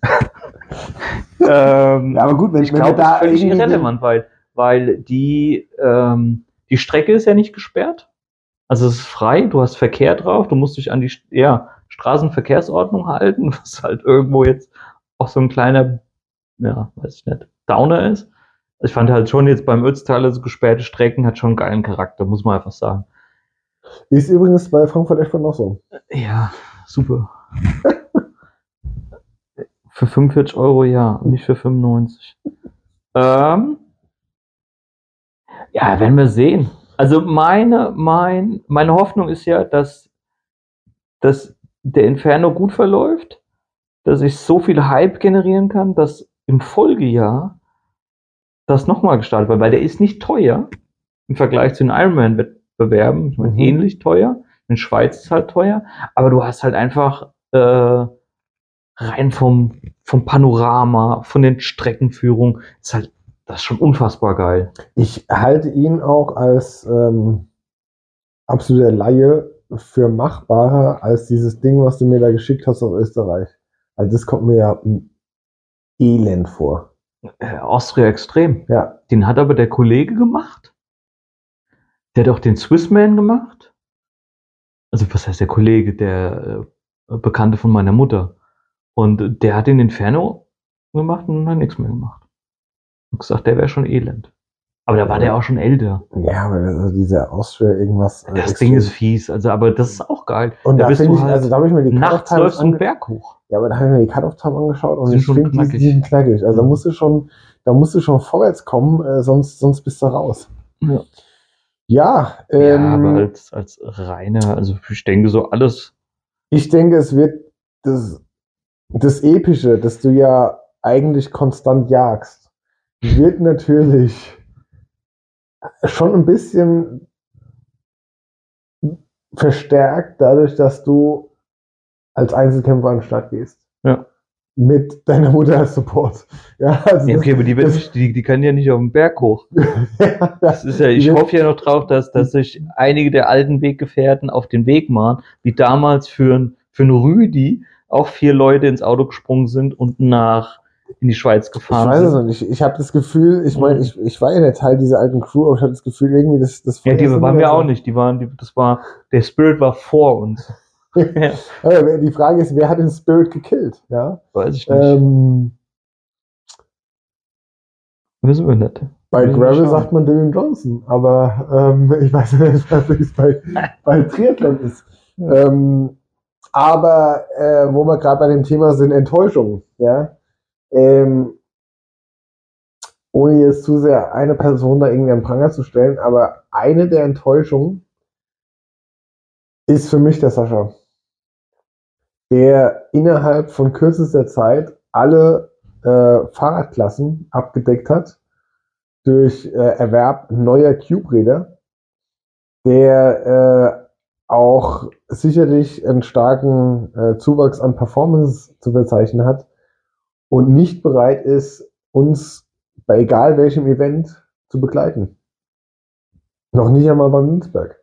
[LAUGHS] ähm, Ja, aber gut, wenn, ich wenn wir glaube, das da ist völlig irrelevant, weil, weil die, ähm, die Strecke ist ja nicht gesperrt. Also es ist frei, du hast Verkehr drauf, du musst dich an die ja, Straßenverkehrsordnung halten, [LAUGHS] was halt irgendwo jetzt auch so ein kleiner, ja, weiß ich nicht, Downer ist. Ich fand halt schon jetzt beim Ötztal, also gesperrte Strecken, hat schon einen geilen Charakter, muss man einfach sagen. Ist übrigens bei Frankfurt Eschborn noch so. Ja, super. [LAUGHS] für 45 Euro ja, nicht für 95. Ähm, ja, werden wir sehen. Also meine, mein, meine Hoffnung ist ja, dass, dass der Inferno gut verläuft, dass ich so viel Hype generieren kann, dass im Folgejahr das nochmal gestartet wird, weil der ist nicht teuer im Vergleich zu den Ironman-Wettbewerben. Ich meine, Mhm. ähnlich teuer. In Schweiz ist halt teuer, aber du hast halt einfach äh, rein vom, vom Panorama, von den Streckenführungen, ist halt das ist schon unfassbar geil. Ich halte ihn auch als ähm, absoluter Laie für machbarer als dieses Ding, was du mir da geschickt hast aus Österreich. Also das kommt mir ja elend vor. Äh, Austria Extrem. Ja, Den hat aber der Kollege gemacht. Der hat auch den Swissman gemacht. Also, was heißt der Kollege? Der äh, Bekannte von meiner Mutter. Und der hat den Inferno gemacht und hat nichts mehr gemacht. Und gesagt, der wäre schon elend. Aber da war der auch schon älter. ja, aber also dieser Austria irgendwas. äh, Das Ding ist fies. Also, aber das ist auch geil. Und da da bist du ich, halt also da habe ich mir die Nachts läufst einen Berg hoch. Ja, aber da habe ich mir die Cut-Off-Time angeschaut und Sind ich schon finde, die, knackig. die sind knackig. Also da Mhm. musst du schon, da musst du schon vorwärts kommen, äh, sonst, sonst bist du raus. Ja. Ja, ähm, ja, aber als, als reiner, also ich denke so alles. ich denke, es wird das, das Epische, das du ja eigentlich konstant jagst, wird natürlich schon ein bisschen verstärkt dadurch, dass du als Einzelkämpfer an den Start gehst. Ja. Mit deiner Mutter als Support. [LAUGHS] Ja, also Ja, das- okay, aber die, das- nicht, die, die können ja nicht auf den Berg hoch. [LAUGHS] ja, Das ist ja, ich hoffe ja noch drauf, dass, dass sich einige der alten Weggefährten auf den Weg machen, wie damals für, für einen Rüdi auch vier Leute ins Auto gesprungen sind und nach in die Schweiz Ich gefahren weiß es sind. nicht. Ich, ich habe das Gefühl, ich meine, ich, ich war ja der Teil dieser alten Crew, aber ich habe das Gefühl, irgendwie, das, das Ja, die waren wir auch nicht. Die waren, die, das war, der Spirit war vor uns. [LAUGHS] ja, Aber die Frage ist, wer hat den Spirit gekillt? Ja. weiß ich nicht. Ähm, Wissen wir nicht. bei Gravel sagt man Dylan Johnson, aber ähm, [LAUGHS] ich weiß nicht, wie es bei, bei Triathlon ist. Ähm, aber äh, wo wir gerade bei dem Thema sind, Enttäuschung, ja. Ähm, ohne jetzt zu sehr eine Person da irgendwie am Pranger zu stellen, aber eine der Enttäuschungen ist für mich der Sascha, der innerhalb von kürzester Zeit alle äh, Fahrradklassen abgedeckt hat durch äh, Erwerb neuer Cube-Räder, der äh, auch sicherlich einen starken äh, Zuwachs an Performance zu verzeichnen hat und nicht bereit ist, uns bei egal welchem Event zu begleiten. Noch nicht einmal beim Münzberg.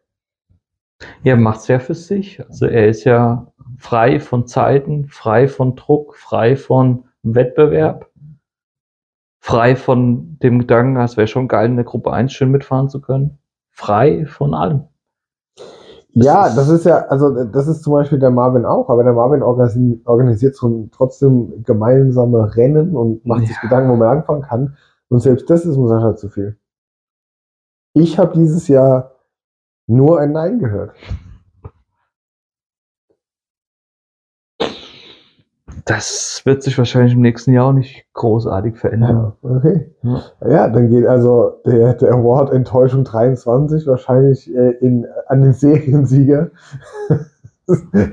Ja, macht's ja für sich. Also er ist ja frei von Zeiten, frei von Druck, frei von Wettbewerb, frei von dem Gedanken, es wäre schon geil, in der Gruppe 1 schön mitfahren zu können. Frei von allem. Ja, das ist ja, also das ist zum Beispiel der Marvin auch, aber der Marvin organisi organisiert so trotzdem gemeinsame Rennen und macht sich Ja. Gedanken, wo man anfangen kann. Und selbst das ist mir Sascha zu viel. Ich habe dieses Jahr nur ein Nein gehört. Das wird sich wahrscheinlich im nächsten Jahr auch nicht großartig verändern. Ja, okay. Ja. Ja, dann geht also der, der Award Enttäuschung 23 wahrscheinlich äh, in, an den Seriensieger [LAUGHS]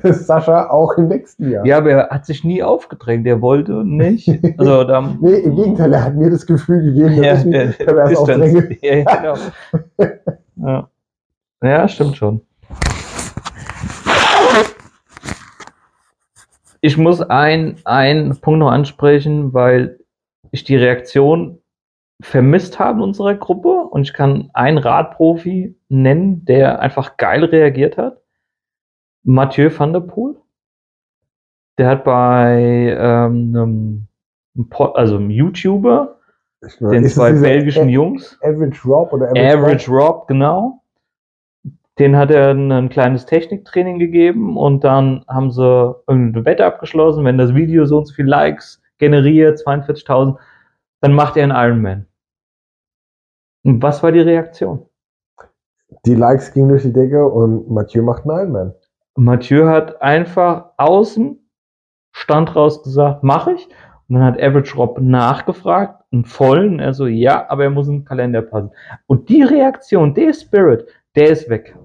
Sascha auch im nächsten Jahr. Ja, aber er hat sich nie aufgedrängt. Er wollte nicht. Also da, [LAUGHS] Nee, im Gegenteil, er hat mir das Gefühl gegeben, dass ja, ich mich der, Distanz. aufdränge. [LAUGHS] ja, ja, genau. ja. ja, stimmt schon. Ich muss ein- einen Punkt noch ansprechen, weil ich die Reaktion vermisst habe in unserer Gruppe und ich kann einen Radprofi nennen, der einfach geil reagiert hat. Mathieu van der Poel. Der hat bei ähm, einem, also einem YouTuber, den zwei belgischen A- Jungs, Average Rob oder Average, Average Rob, genau. Den hat er ein, ein kleines Techniktraining gegeben und dann haben sie irgendeine Wette abgeschlossen, wenn das Video so und so viele Likes generiert, 42.000, dann macht er einen Ironman. Und was war die Reaktion? Die Likes gingen durch die Decke und Mathieu macht einen Ironman. Mathieu hat einfach außen Stand raus gesagt, mache ich. Und dann hat Average Rob nachgefragt, einen vollen, er so, ja, aber er muss in den Kalender passen. Und die Reaktion, der Spirit, der ist weg.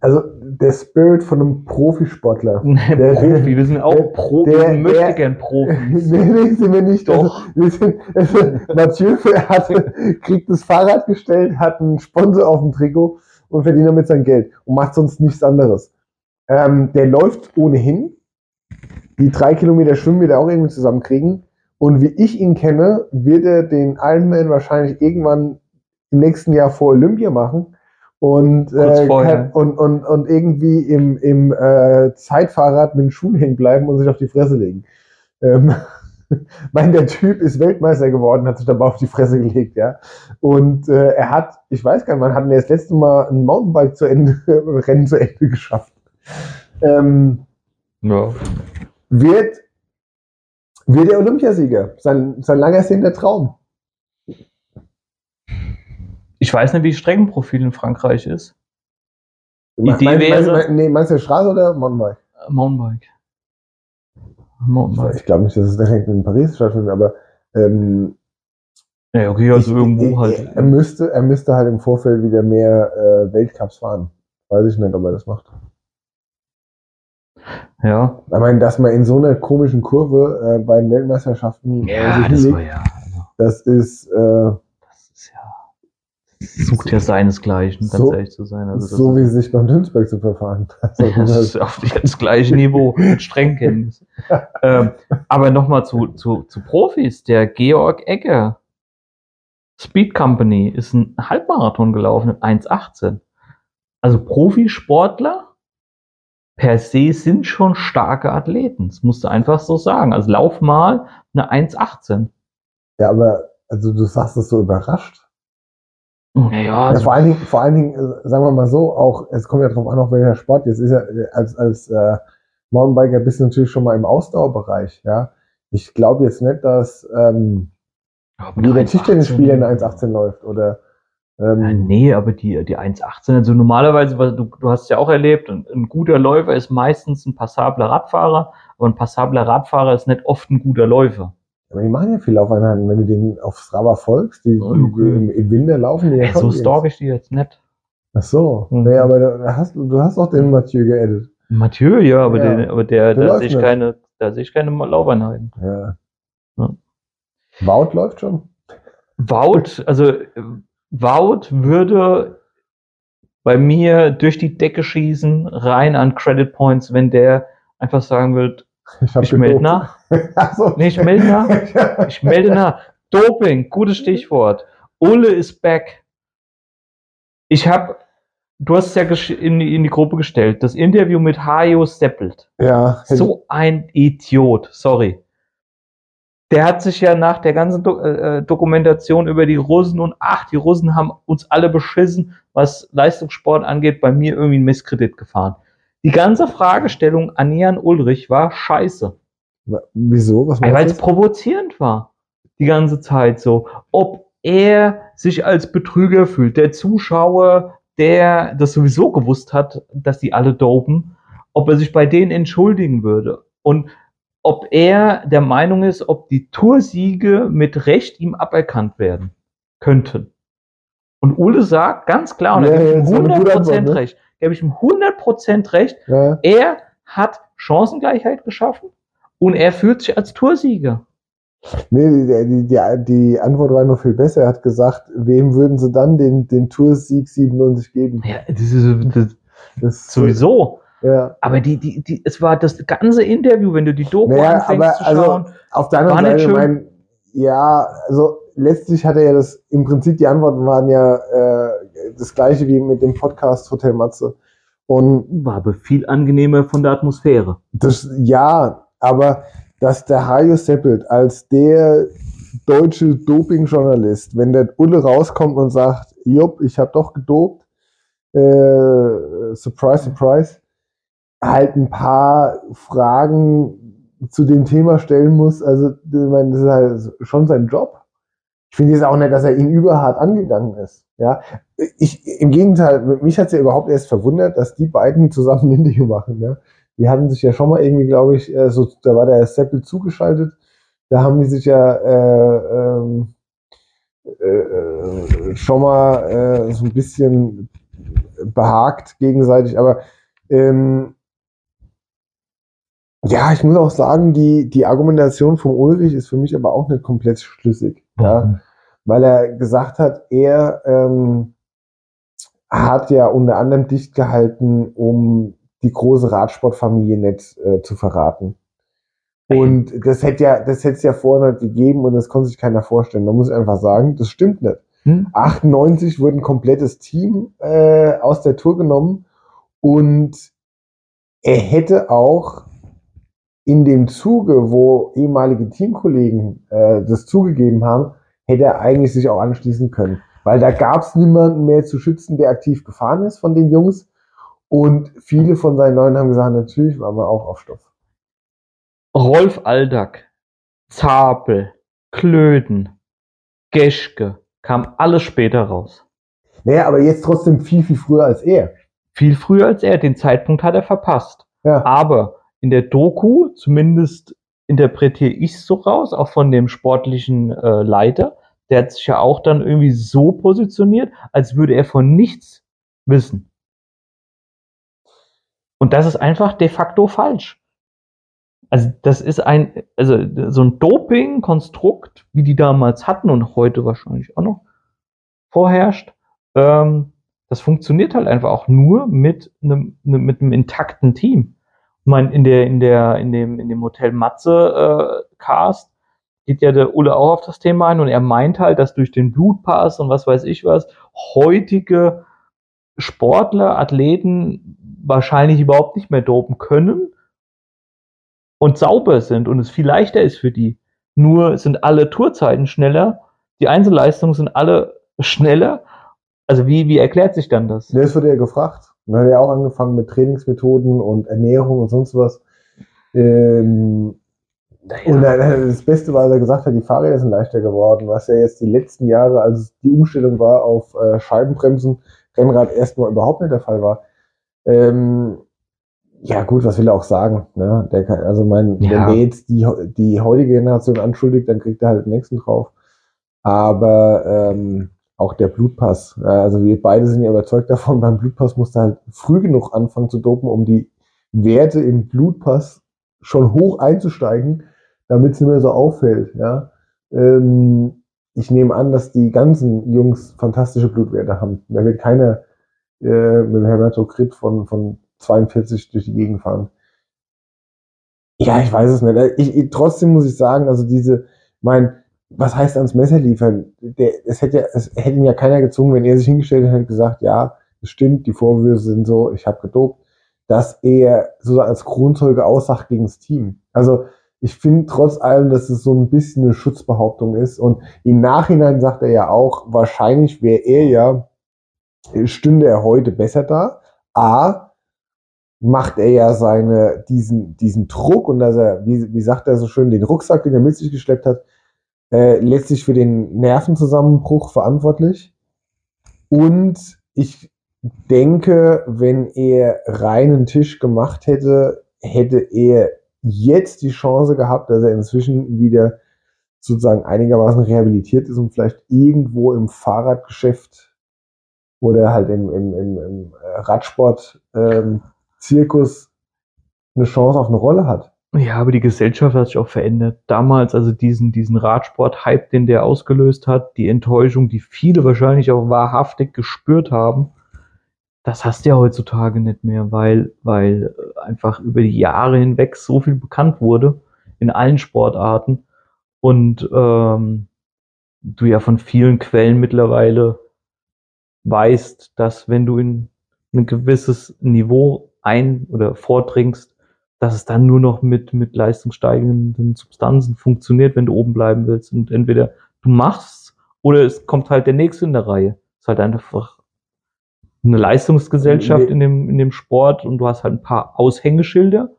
Also der Spirit von einem Profisportler. [LAUGHS] Der- Profi, wir sind auch der- Profi, der- wir möchten gern Profis. [LAUGHS] nee, nee, sind wir nicht. Doch. Also, wir sind, also, Mathieu [LAUGHS] hat, kriegt das Fahrrad gestellt, hat einen Sponsor auf dem Trikot und verdient damit sein Geld und macht sonst nichts anderes. Ähm, der läuft ohnehin. Die drei Kilometer Schwimmen wird er auch irgendwie zusammenkriegen. Und wie ich ihn kenne, wird er den Ironman wahrscheinlich irgendwann im nächsten Jahr vor Olympia machen. Und, äh, kann, und, und, und irgendwie im, im äh, Zeitfahrrad mit den Schuhen hängen bleiben und sich auf die Fresse legen. Ähm, [LAUGHS] mein, der Typ ist Weltmeister geworden, hat sich dabei auf die Fresse gelegt, ja. Und äh, er hat, ich weiß gar nicht, wann hatten wir das letzte Mal ein Mountainbike zu Ende, [LAUGHS] Rennen zu Ende geschafft. Ähm, Ja. wird, wird der Olympiasieger. Sein, sein lang ersehnter Traum. Ich weiß nicht, wie Streckenprofil in Frankreich ist. Idee meinst, wäre- Meinst, nee, meinst du Straße oder Mountainbike? Äh, Mountainbike. Mountainbike. Ich glaube nicht, dass es direkt in Paris stattfindet, aber ähm, Ja, okay, also ich, irgendwo ich, halt. Er müsste, er müsste halt im Vorfeld wieder mehr äh, Weltcups fahren. Weiß ich nicht, ob er das macht. Ja. Ich meine, dass man in so einer komischen Kurve äh, bei den Weltmeisterschaften äh, Ja, sich das hinlegt, war ja. Also, das ist, äh. Sucht ja seinesgleichen, ganz So- ehrlich zu sein. Also so wie sich beim Dünsberg zu verfahren. Also, [LAUGHS] das ist auf das gleiche Niveau mit Strengkenntnis. ähm, aber nochmal zu, zu, zu Profis. Der Georg Egger, Speed Company, ist ein Halbmarathon gelaufen in 1,18. Also Profisportler per se sind schon starke Athleten. Das musst du einfach so sagen. Also lauf mal eine 1,18. ja, aber also du sagst es so überrascht. Naja, Ja, also, vor allen Dingen, vor allen Dingen, äh, sagen wir mal so, auch, es kommt ja drauf an, auch welcher Sport. Jetzt ist ja, äh, als, als äh, Mountainbiker bist du natürlich schon mal im Ausdauerbereich, ja. Ich glaube jetzt nicht, dass ähm, ja, jeder 1,18 Tischtennisspieler in 1,18 läuft oder ähm, Ja, nee, aber die, die 1,18, also normalerweise, weil du, du hast es ja auch erlebt, ein, ein guter Läufer ist meistens ein passabler Radfahrer, aber ein passabler Radfahrer ist nicht oft ein guter Läufer. Aber die machen ja viel Laufeinheiten, wenn du den auf Strava folgst, die, okay. im, im Winter laufen die ja so stalk ich die jetzt nicht. Ach so, Mhm. nee, aber da hast, du hast auch den Mathieu geedit. Mathieu, ja, aber, Ja, den, aber der, der da läuft sehe ich keine, da sehe ich keine Laufeinheiten. Ja. Ja. Wout läuft schon. Wout, also Wout würde bei mir durch die Decke schießen, rein an Credit Points, wenn der einfach sagen wird, hab ich melde nach. Ach [LAUGHS] so. Nee, ich melde nach. [LAUGHS] Ich melde nach. Doping, gutes Stichwort. Ulle ist back. Ich habe, du hast es ja in die, in die Gruppe gestellt, das Interview mit Hajo Seppelt. Ja, So ein Idiot, sorry. Der hat sich ja nach der ganzen Do äh, Dokumentation über die Russen und ach, die Russen haben uns alle beschissen, was Leistungssport angeht, bei mir irgendwie einen Misskredit gefahren. Die ganze Fragestellung an Jan Ulrich war scheiße. Wieso? Was Weil es provozierend war. Die ganze Zeit so. Ob er sich als Betrüger fühlt, der Zuschauer, der das sowieso gewusst hat, dass die alle dopen, ob er sich bei denen entschuldigen würde. Und ob er der Meinung ist, ob die Toursiege mit Recht ihm aberkannt werden könnten. Und Ulle sagt ganz klar, und da Ja, ich ja, ihm das ist eine gute 100% Antwort, ne? recht, gebe ich ihm 100% recht, Ja, er hat Chancengleichheit geschaffen und er fühlt sich als Toursieger. nee, die, die, die, Antwort war noch viel besser. Er hat gesagt, wem würden sie dann den, den Toursieg 97 geben? Ja, das ist das Das, sowieso. Ja. Aber die, die, die, es war das ganze Interview, wenn du die Doku Naja, anfängst aber zu also- schauen. Auf der anderen Seite, schön. mein, ja, also letztlich hat er ja das, im Prinzip die Antworten waren ja äh, das gleiche wie mit dem Podcast Hotel Matze. Und war aber viel angenehmer von der Atmosphäre. das, ja, aber dass der Hajo Seppelt als der deutsche Doping-Journalist, wenn der Ulle rauskommt und sagt, Jupp, ich habe doch gedopt, äh, surprise, surprise, halt ein paar Fragen zu dem Thema stellen muss. Also, ich meine, das ist halt schon sein Job. Ich finde jetzt auch nicht, dass er ihn überhart angegangen ist. Ja, ich, im Gegenteil, mich hat es ja überhaupt erst verwundert, dass die beiden zusammen [LAUGHS] ein Interview machen. Ja? Die hatten sich ja schon mal irgendwie, glaube ich, äh, so, da war der Seppel zugeschaltet. Da haben die sich ja äh, ähm, äh, äh, schon mal äh, so ein bisschen behagt gegenseitig. Aber ähm, ja, ich muss auch sagen, die, die Argumentation von Ulrich ist für mich aber auch nicht komplett schlüssig. Ja. Mhm weil er gesagt hat, er ähm, hat ja unter anderem dicht gehalten, um die große Radsportfamilie nicht äh, zu verraten. Und das hätte ja, das hätte es ja vorher nicht gegeben und das konnte sich keiner vorstellen. Da muss ich einfach sagen, das stimmt nicht. Hm? 98 wurde ein komplettes Team äh, aus der Tour genommen und er hätte auch in dem Zuge, wo ehemalige Teamkollegen äh, das zugegeben haben, hätte er eigentlich sich auch anschließen können. Weil da gab es niemanden mehr zu schützen, der aktiv gefahren ist von den Jungs. Und viele von seinen Leuten haben gesagt, natürlich waren wir auch auf Stoff. Rolf Aldag, Zapel, Klöden, Geschke, kam alles später raus. Naja, aber jetzt trotzdem viel, viel früher als er. Viel früher als er. Den Zeitpunkt hat er verpasst. Ja. Aber in der Doku, zumindest interpretiere ich so raus, auch von dem sportlichen äh, Leiter. Der hat sich ja auch dann irgendwie so positioniert, als würde er von nichts wissen. Und das ist einfach de facto falsch. Also das ist ein, also so ein Doping-Konstrukt, wie die damals hatten und heute wahrscheinlich auch noch vorherrscht, ähm, das funktioniert halt einfach auch nur mit einem, ne, mit einem intakten Team. Ich meine, in der, in der, in dem, in dem Hotel Matze äh, Cast geht ja der Ulle auch auf das Thema ein und er meint halt, dass durch den Blutpass und was weiß ich was heutige Sportler, Athleten wahrscheinlich überhaupt nicht mehr dopen können und sauber sind und es viel leichter ist für die. Nur sind alle Tourzeiten schneller, die Einzelleistungen sind alle schneller. Also wie, wie erklärt sich dann das? Das wird ja gefragt. Und dann hat er auch angefangen mit Trainingsmethoden und Ernährung und sonst was. Ähm, naja. Und das Beste war, dass er gesagt hat, die Fahrräder sind leichter geworden, was ja jetzt die letzten Jahre, als die Umstellung war auf äh, Scheibenbremsen, Rennrad erstmal überhaupt nicht der Fall war. Ähm, ja gut, was will er auch sagen? Ne? Der kann, also mein, ja. wenn der jetzt die, die heutige Generation anschuldigt, dann kriegt er halt den nächsten drauf. Aber ähm, auch der Blutpass. Also wir beide sind ja überzeugt davon, [LAUGHS] beim Blutpass musst du halt früh genug anfangen zu dopen, um die Werte im Blutpass schon hoch einzusteigen, damit es nicht mehr so auffällt. Ja? Ähm, ich nehme an, dass die ganzen Jungs fantastische Blutwerte haben. Da wird keiner äh, mit dem Hämatokrit von, von 42 durch die Gegend fahren. Ja, ich weiß es nicht. Ich, ich, trotzdem muss ich sagen, also diese, mein, was heißt ans Messer liefern? Der, es, hätte ja, es hätte ihn ja keiner gezwungen, wenn er sich hingestellt hätte und gesagt, ja, das stimmt, die Vorwürfe sind so, ich habe gedopt, dass er so als Kronzeuge aussagt gegen das Team. Also ich finde trotz allem, dass es so ein bisschen eine Schutzbehauptung ist. Und im Nachhinein sagt er ja auch, wahrscheinlich wäre er ja, stünde er heute besser da. A, macht er ja seine, diesen, diesen Druck und dass er, wie, wie sagt er so schön, den Rucksack, den er mit sich geschleppt hat, äh, letztlich für den Nervenzusammenbruch verantwortlich. Und ich denke, wenn er reinen Tisch gemacht hätte, hätte er jetzt die Chance gehabt, dass er inzwischen wieder sozusagen einigermaßen rehabilitiert ist und vielleicht irgendwo im Fahrradgeschäft oder halt im, im, im, im Radsport-Zirkus ähm, eine Chance auf eine Rolle hat. Ja, aber die Gesellschaft hat sich auch verändert. Damals, also diesen, diesen Radsport-Hype, den der ausgelöst hat, die Enttäuschung, die viele wahrscheinlich auch wahrhaftig gespürt haben, das hast du ja heutzutage nicht mehr, weil, weil einfach über die Jahre hinweg so viel bekannt wurde in allen Sportarten und ähm, du ja von vielen Quellen mittlerweile weißt, dass wenn du in ein gewisses Niveau ein- oder vordringst, dass es dann nur noch mit, mit leistungssteigenden Substanzen funktioniert, wenn du oben bleiben willst. Und entweder du machst oder es kommt halt der nächste in der Reihe. Ist halt einfach eine Leistungsgesellschaft in, dem, in dem Sport und du hast halt ein paar Aushängeschilder.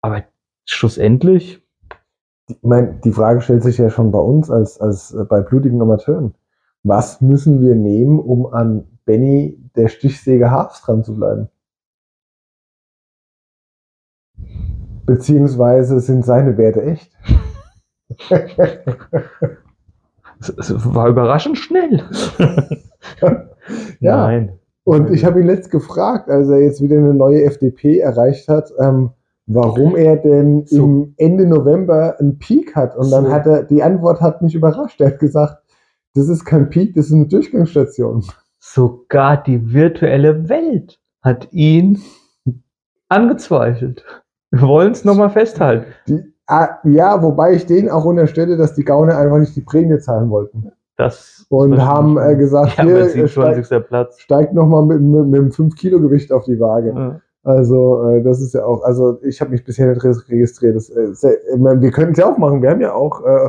Aber schlussendlich, Ich meine, die Frage stellt sich ja schon bei uns als, als äh, bei blutigen Amateuren. Was müssen wir nehmen, um an Benny der Stichsäge Harfs dran zu bleiben? Beziehungsweise sind seine Werte echt? [LAUGHS] es, war überraschend schnell. Ja. Nein. Und ich habe ihn letzt gefragt, als er jetzt wieder eine neue FDP erreicht hat, ähm, warum er denn So. im Ende November einen Peak hat. Und dann So. hat er, die Antwort hat mich überrascht. Er hat gesagt, das ist kein Peak, das ist eine Durchgangsstation. Sogar die virtuelle Welt hat ihn angezweifelt. Wir wollen es nochmal festhalten. Die, ah, ja, wobei ich denen auch unterstelle, dass die Gauner einfach nicht die Prämie zahlen wollten. Das Und haben äh, gesagt, ja, hier, äh, steigt, 27. Platz. steigt nochmal mit, mit, mit einem 5-Kilo-Gewicht auf die Waage. Ja. Also, äh, das ist ja auch, also ich habe mich bisher nicht re- registriert. Das, äh, wir können es ja auch machen. Wir haben ja auch äh,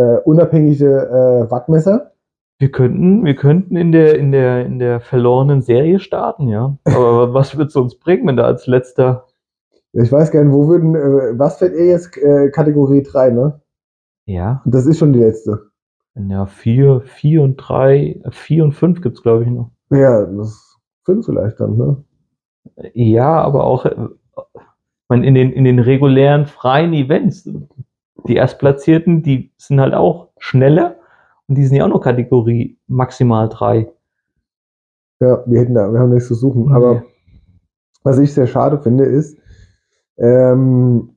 äh, unabhängige äh, Wattmesser. Wir könnten, wir könnten in der, in der, in der verlorenen Serie starten, ja. Aber [LAUGHS] was wird es uns bringen, wenn da als letzter Ich weiß gar nicht, wo würden, äh, was fährt ihr jetzt? Äh, Kategorie 3, ne? Ja, Das ist schon die letzte. ja, vier, vier und drei, vier und fünf gibt's glaube ich, noch. Ja, das ist fünf vielleicht dann, ne? Ja, aber auch äh, meine, in, den, in den regulären freien Events, die Erstplatzierten, die sind halt auch schneller und die sind ja auch noch Kategorie maximal drei. Ja, wir hätten da, wir haben nichts zu suchen. Nee. Aber was ich sehr schade finde, ist, ähm,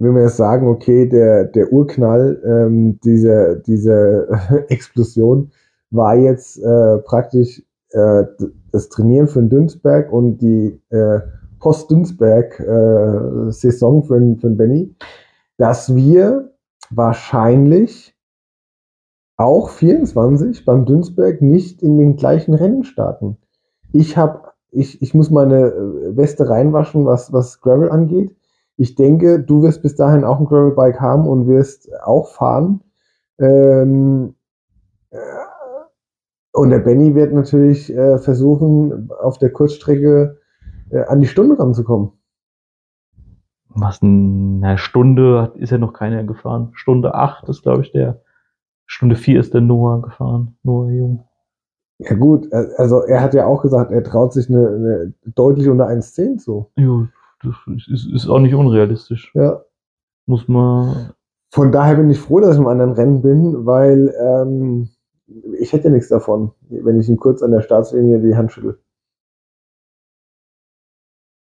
wenn wir jetzt sagen, okay, der, der Urknall ähm, dieser, dieser [LAUGHS] Explosion war jetzt äh, praktisch äh, das Trainieren für den Dünsberg und die äh, Post-Dünsberg-Saison für, den- für den Benny, dass wir wahrscheinlich auch 24 beim Dünsberg nicht in den gleichen Rennen starten. Ich habe, ich, ich muss meine äh, Weste reinwaschen, was, was Gravel angeht. Ich denke, du wirst bis dahin auch ein Gravelbike haben und wirst auch fahren. Ähm, äh, und der Benny wird natürlich äh, versuchen, auf der Kurzstrecke äh, an die Stunde ranzukommen. Was eine Stunde ist ja noch keiner gefahren. Stunde acht ist, glaube ich, der. Stunde vier ist der Noah gefahren. Noah Jung. Ja gut, äh, also er hat ja auch gesagt, er traut sich eine, eine deutlich unter 1,10 zu. Jo, das ist, ist auch nicht unrealistisch. Ja. Muss man. Von daher bin ich froh, dass ich im anderen Rennen bin, weil ähm, ich hätte nichts davon, wenn ich ihn kurz an der Startlinie die Hand schüttel.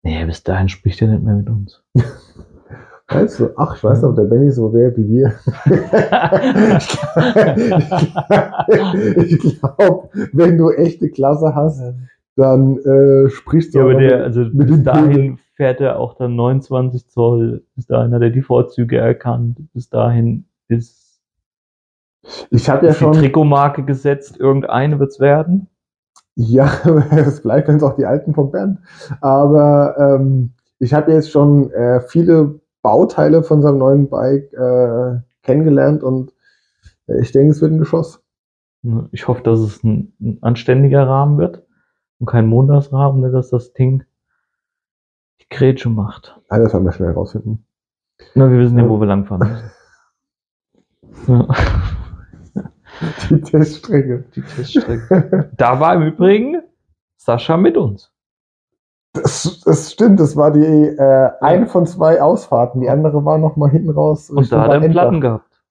Nee, bis dahin spricht er nicht mehr mit uns. [LAUGHS] Du, ach, ich weiß noch, der Benny so wäre wie wir. ich glaube, wenn du echte Klasse hast, dann äh, sprichst du Ja, aber der, also mit bis dahin fährt er auch dann 29 Zoll. Bis dahin hat er die Vorzüge erkannt. Bis dahin ist, Ich habe ja ist die schon, Trikotmarke gesetzt. Irgendeine wird's werden. ja, [LAUGHS] es bleibt uns auch die alten von Bernd. Aber ähm, ich habe jetzt schon äh, viele Bauteile von seinem neuen Bike äh, kennengelernt und äh, ich denke, es wird ein Geschoss. Ich hoffe, dass es ein, ein anständiger Rahmen wird und kein Montagsrahmen, dass das Ding die Grätsche macht. Ah, das werden wir schnell rausfinden. Na, wir wissen ja, Ja. wo wir langfahren müssen. [LAUGHS] Ja, Die Teststrecke. die Teststrecke. Da war im Übrigen Sascha mit uns. Das, das stimmt, das war die äh, eine von zwei Ausfahrten. Die andere war noch mal hinten raus. Und da hat er einen Platten gehabt.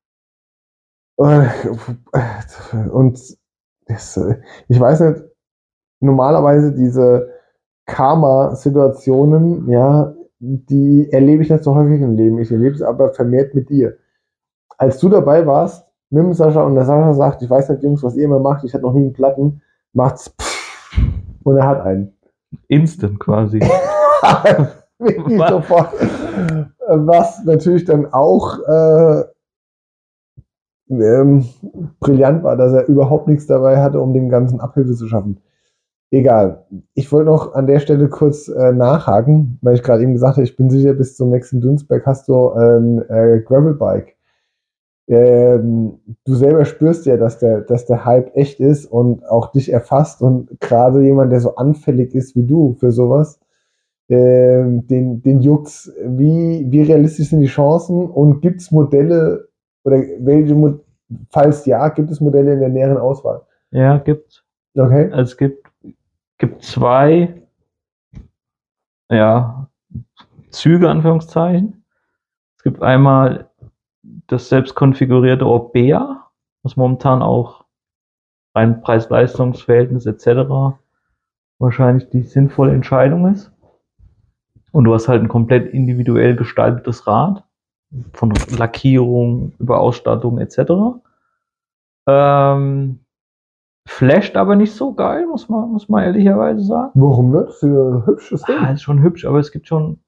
Äh, Und das, äh, ich weiß nicht, normalerweise diese Karma-Situationen, ja, die erlebe ich nicht so häufig im Leben. Ich erlebe es aber vermehrt mit dir. Als du dabei warst, mit dem Sascha und der Sascha sagt, ich weiß nicht, Jungs, was ihr immer macht, ich hatte noch nie einen Platten, macht's pff, und er hat einen. Instant quasi. [LAUGHS] Wirklich Was? sofort. Was natürlich dann auch äh, ähm, brillant war, dass er überhaupt nichts dabei hatte, um dem Ganzen Abhilfe zu schaffen. Egal. Ich wollte noch an der Stelle kurz äh, nachhaken, weil ich gerade eben gesagt habe, ich bin sicher, bis zum nächsten Dünsberg hast du ein äh, Gravelbike. Ähm, du selber spürst ja, dass der, dass der Hype echt ist und auch dich erfasst und gerade jemand, der so anfällig ist wie du für sowas, ähm, den, den juckt's. Wie, wie realistisch sind die Chancen und gibt es Modelle oder welche, Mo- falls ja, gibt es Modelle in der näheren Auswahl? Ja, gibt Okay. Also es gibt, gibt zwei ja, Züge, Anführungszeichen. Es gibt einmal das selbst konfigurierte Orbea, was momentan auch rein Preis-Leistungs-Verhältnis etc. wahrscheinlich die sinnvolle Entscheidung ist. Und du hast halt ein komplett individuell gestaltetes Rad, von Lackierung über Ausstattung etc. Ähm, flasht aber nicht so geil, muss man, muss man ehrlicherweise sagen. Warum nicht? Das ist ja ein hübsches Ding. Ah, ist schon hübsch, aber es gibt schon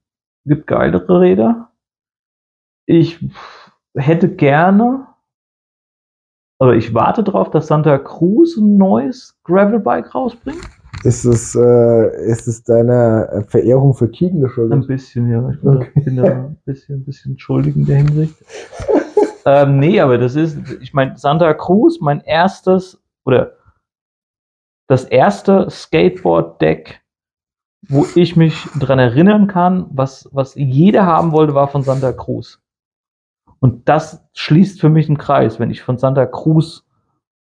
gibt geilere Räder. Ich hätte gerne, oder ich warte darauf, dass Santa Cruz ein neues Gravelbike rausbringt. Ist es, äh, ist es deiner Verehrung für Keegan Ein geschuldet? bisschen, ja. Ich bin, Okay. da, bin da ein bisschen, ein bisschen schuldig in der Hinsicht. [LAUGHS] ähm, nee, aber das ist, ich meine, Santa Cruz, mein erstes, oder das erste Skateboard-Deck, wo ich mich dran erinnern kann, was, was jeder haben wollte, war von Santa Cruz. Und das schließt für mich einen Kreis, wenn ich von Santa Cruz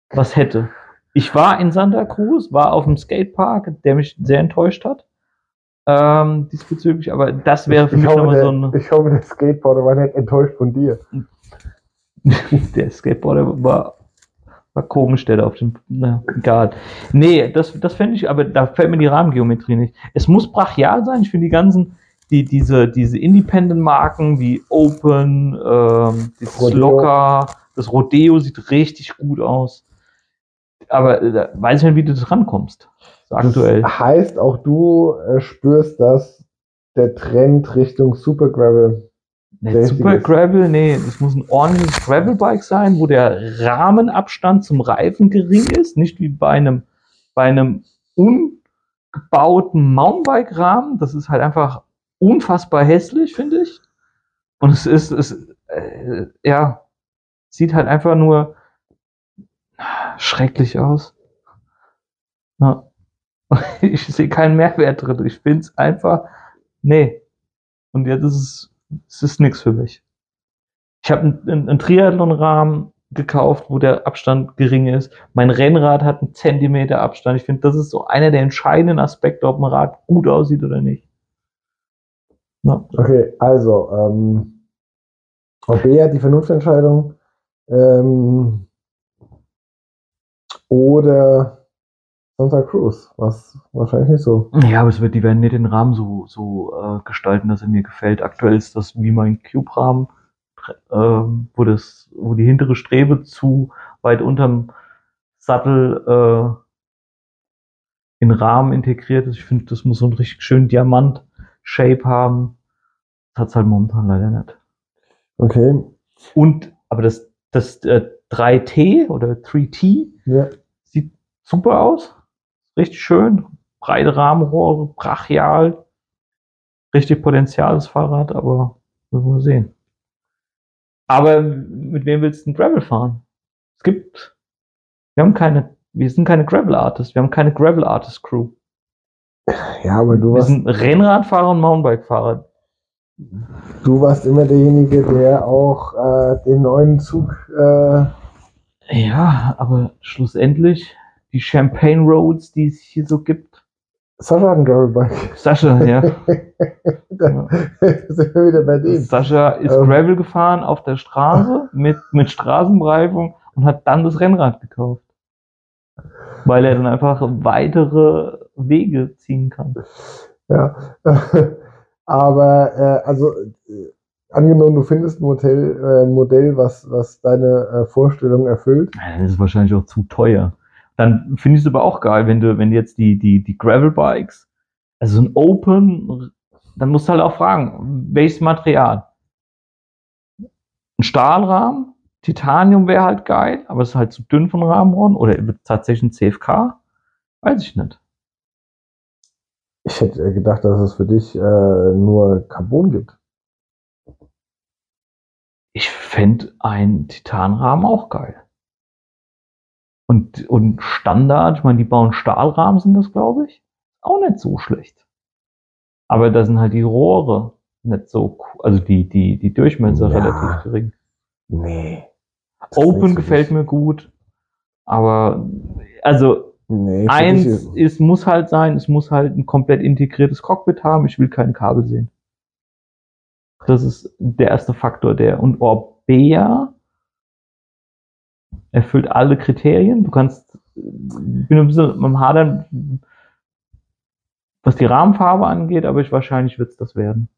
was hätte. Ich war in Santa Cruz, war auf dem Skatepark, der mich sehr enttäuscht hat. Ähm, diesbezüglich, aber das wäre für ich, mich nochmal so ein. ich hoffe, der Skateboarder war nicht enttäuscht von dir. [LAUGHS] der Skateboarder war, war komisch, der da auf dem, na, egal. Nee, das, das fände ich, aber da fällt mir die Rahmengeometrie nicht. Es muss brachial sein, ich finde die ganzen, die, diese, diese Independent-Marken wie Open, ähm, dieses Rodeo. Locker, das Rodeo sieht richtig gut aus. Aber äh, da weiß ich nicht, wie du das rankommst. So aktuell. Das heißt, auch du äh, spürst, dass der Trend Richtung Super Gravel. Nee, Super. Gravel, nee, das muss ein ordentliches Gravelbike sein, wo der Rahmenabstand zum Reifen gering ist, nicht wie bei einem, bei einem ungebauten Mountainbike-Rahmen. Das ist halt einfach unfassbar hässlich, finde ich. Und es ist, es, äh, ja, sieht halt einfach nur schrecklich aus. Ja. [LAUGHS] Ich sehe keinen Mehrwert drin. Ich finde es einfach, nee. Und jetzt ist es, es ist nichts für mich. Ich habe einen, einen, Triathlon-Rahmen gekauft, wo der Abstand gering ist. Mein Rennrad hat einen Zentimeter Abstand. Ich finde, das ist so einer der entscheidenden Aspekte, ob ein Rad gut aussieht oder nicht. Ja. Okay, also, ähm, Orbea, die Vernunftentscheidung. Ähm, oder Santa Cruz, was wahrscheinlich nicht so. Ja, aber es wird, die werden nicht den Rahmen so, so äh, gestalten, dass er mir gefällt. Aktuell ist das wie mein Cube-Rahmen, ähm, wo das, wo die hintere Strebe zu weit unterm Sattel äh, in Rahmen integriert ist. Ich finde, das muss so einen richtig schönen Diamant-Shape haben. Das hat's halt momentan leider nicht. Okay, Und, aber das, das äh, 3T oder 3T ja. sieht super aus. Richtig schön. Breite Rahmenrohre, brachial. Richtig Potenzial, das Fahrrad, aber müssen wir sehen. Aber mit wem willst du ein Gravel fahren? Es gibt, wir haben keine, wir sind keine Gravel Artists, wir haben keine Gravel Artist Crew. Ja, aber du Wir warst, sind Rennradfahrer und Mountainbike-Fahrer. Du warst immer derjenige, der auch äh, den neuen Zug äh, Ja, aber schlussendlich die Champagne Roads, die es hier so gibt. Sascha hat ein Gravelbike. Sascha, ja. [LAUGHS] da [LAUGHS] sind wir wieder bei dem. Sascha ist Ähm. Gravel gefahren auf der Straße mit, mit Straßenbereifung und hat dann das Rennrad gekauft. Weil er dann einfach weitere Wege ziehen kann. Ja, [LAUGHS] aber äh, also äh, angenommen, du findest ein Modell, äh, Modell was, was deine äh, Vorstellung erfüllt. Ja, Das ist wahrscheinlich auch zu teuer. Dann finde ich es aber auch geil, wenn du, wenn du jetzt die, die, die Gravel-Bikes, also ein Open, dann musst du halt auch fragen, welches Material? Ein Stahlrahmen, Titanium wäre halt geil, aber es ist halt zu dünn von Rahmenrohren oder tatsächlich ein CFK? Weiß ich nicht. Ich hätte gedacht, dass es für dich äh, nur Carbon gibt. Ich fände ein Titanrahmen auch geil. Und, und Standard, ich meine, die bauen Stahlrahmen, sind das, glaube ich. Auch nicht so schlecht. Aber da sind halt die Rohre nicht so, cool. also die, die, die Durchmesser Ja. relativ gering. Nee. Open gefällt mir gut. Aber, also, Nee, eins ist- muss halt sein, es muss halt ein komplett integriertes Cockpit haben. Ich will kein Kabel sehen. Das ist der erste Faktor, der, und Orbea erfüllt alle Kriterien. Du kannst, ich bin ein bisschen am Hadern, was die Rahmenfarbe angeht, aber ich, wahrscheinlich wird es das werden.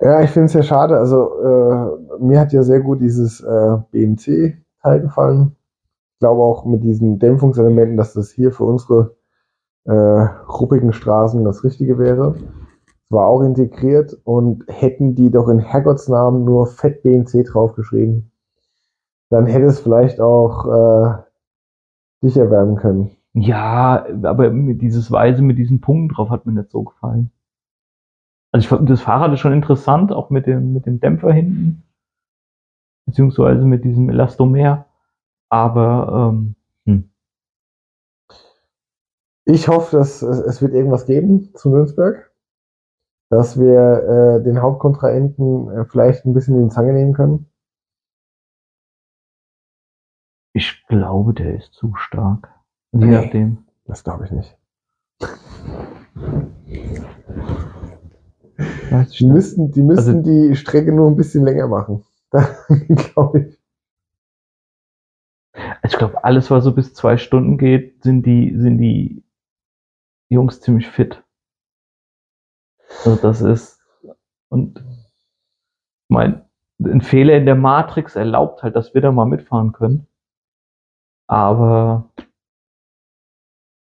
Ja, ich finde es ja schade. Also, äh, mir hat ja sehr gut dieses äh, BMC-Teil gefallen. Glaube auch mit diesen Dämpfungselementen, dass das hier für unsere äh, ruppigen Straßen das Richtige wäre. Es war auch integriert und hätten die doch in Herrgottsnamen nur Fett BMC draufgeschrieben, dann hätte es vielleicht auch äh, dich erwärmen können. Ja, aber dieses Weise mit diesen Punkten drauf hat mir nicht so gefallen. Also ich fand das Fahrrad ist schon interessant, auch mit dem, mit dem Dämpfer hinten, beziehungsweise mit diesem Elastomer. Aber ähm, hm. Ich hoffe, dass es, es wird irgendwas geben zu Nürnberg, dass wir äh, den Hauptkontrahenten äh, vielleicht ein bisschen in die Zange nehmen können. ich glaube, der ist zu stark. Je Nee. nachdem. Das glaube ich nicht. Die müssten, die, müssten Also- die Strecke nur ein bisschen länger machen. [LAUGHS] glaube ich. Also ich glaube, alles, was so bis zwei Stunden geht, sind die, sind die Jungs ziemlich fit. Also das ist, und mein, ein Fehler in der Matrix erlaubt halt, dass wir da mal mitfahren können. Aber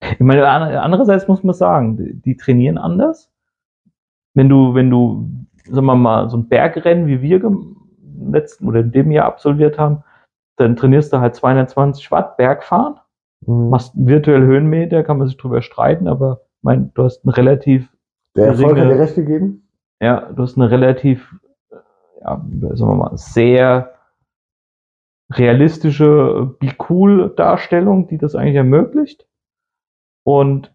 ich meine, an- andererseits muss man sagen, die, die trainieren anders. Wenn du, wenn du, sagen wir mal, so ein Bergrennen wie wir im letzten oder in dem Jahr absolviert haben, dann trainierst du halt 220 Watt Bergfahren, Mhm. machst virtuell Höhenmeter, kann man sich drüber streiten, aber ich meine, du hast ein relativ Der Erfolg hat geringe- dir recht gegeben. ja, du hast eine relativ, ja, sagen wir mal, sehr realistische Be Cool Darstellung, die das eigentlich ermöglicht. Und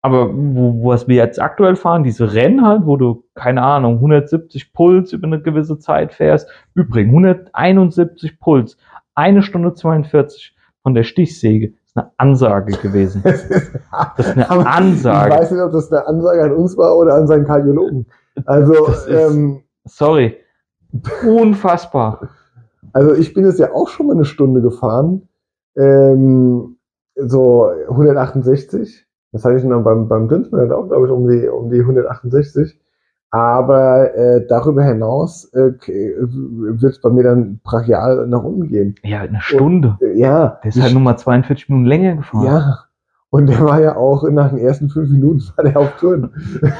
aber wo was wir jetzt aktuell fahren, diese Rennen halt, wo du, keine Ahnung, 170 Puls über eine gewisse Zeit fährst. Übrigens, 171 Puls, eine Stunde 42 von der Stichsäge. ist eine Ansage gewesen. [LAUGHS] Das ist, eine Ansage. Ich weiß nicht, ob das eine Ansage an uns war oder an seinen Kardiologen. Also, ist- ähm, Sorry. Unfassbar. also ich bin jetzt ja auch schon mal eine Stunde gefahren. Ähm, so 168. Das hatte ich dann beim, beim Dünsmann auch, glaube ich, um die, um die 168. Aber äh, darüber hinaus äh, wird es bei mir dann brachial nach unten gehen. Ja, eine Stunde. Äh, ja, Der ist halt nur mal 42 Minuten länger gefahren. ja. Und der war ja auch nach den ersten fünf Minuten war der auf Touren. [LAUGHS]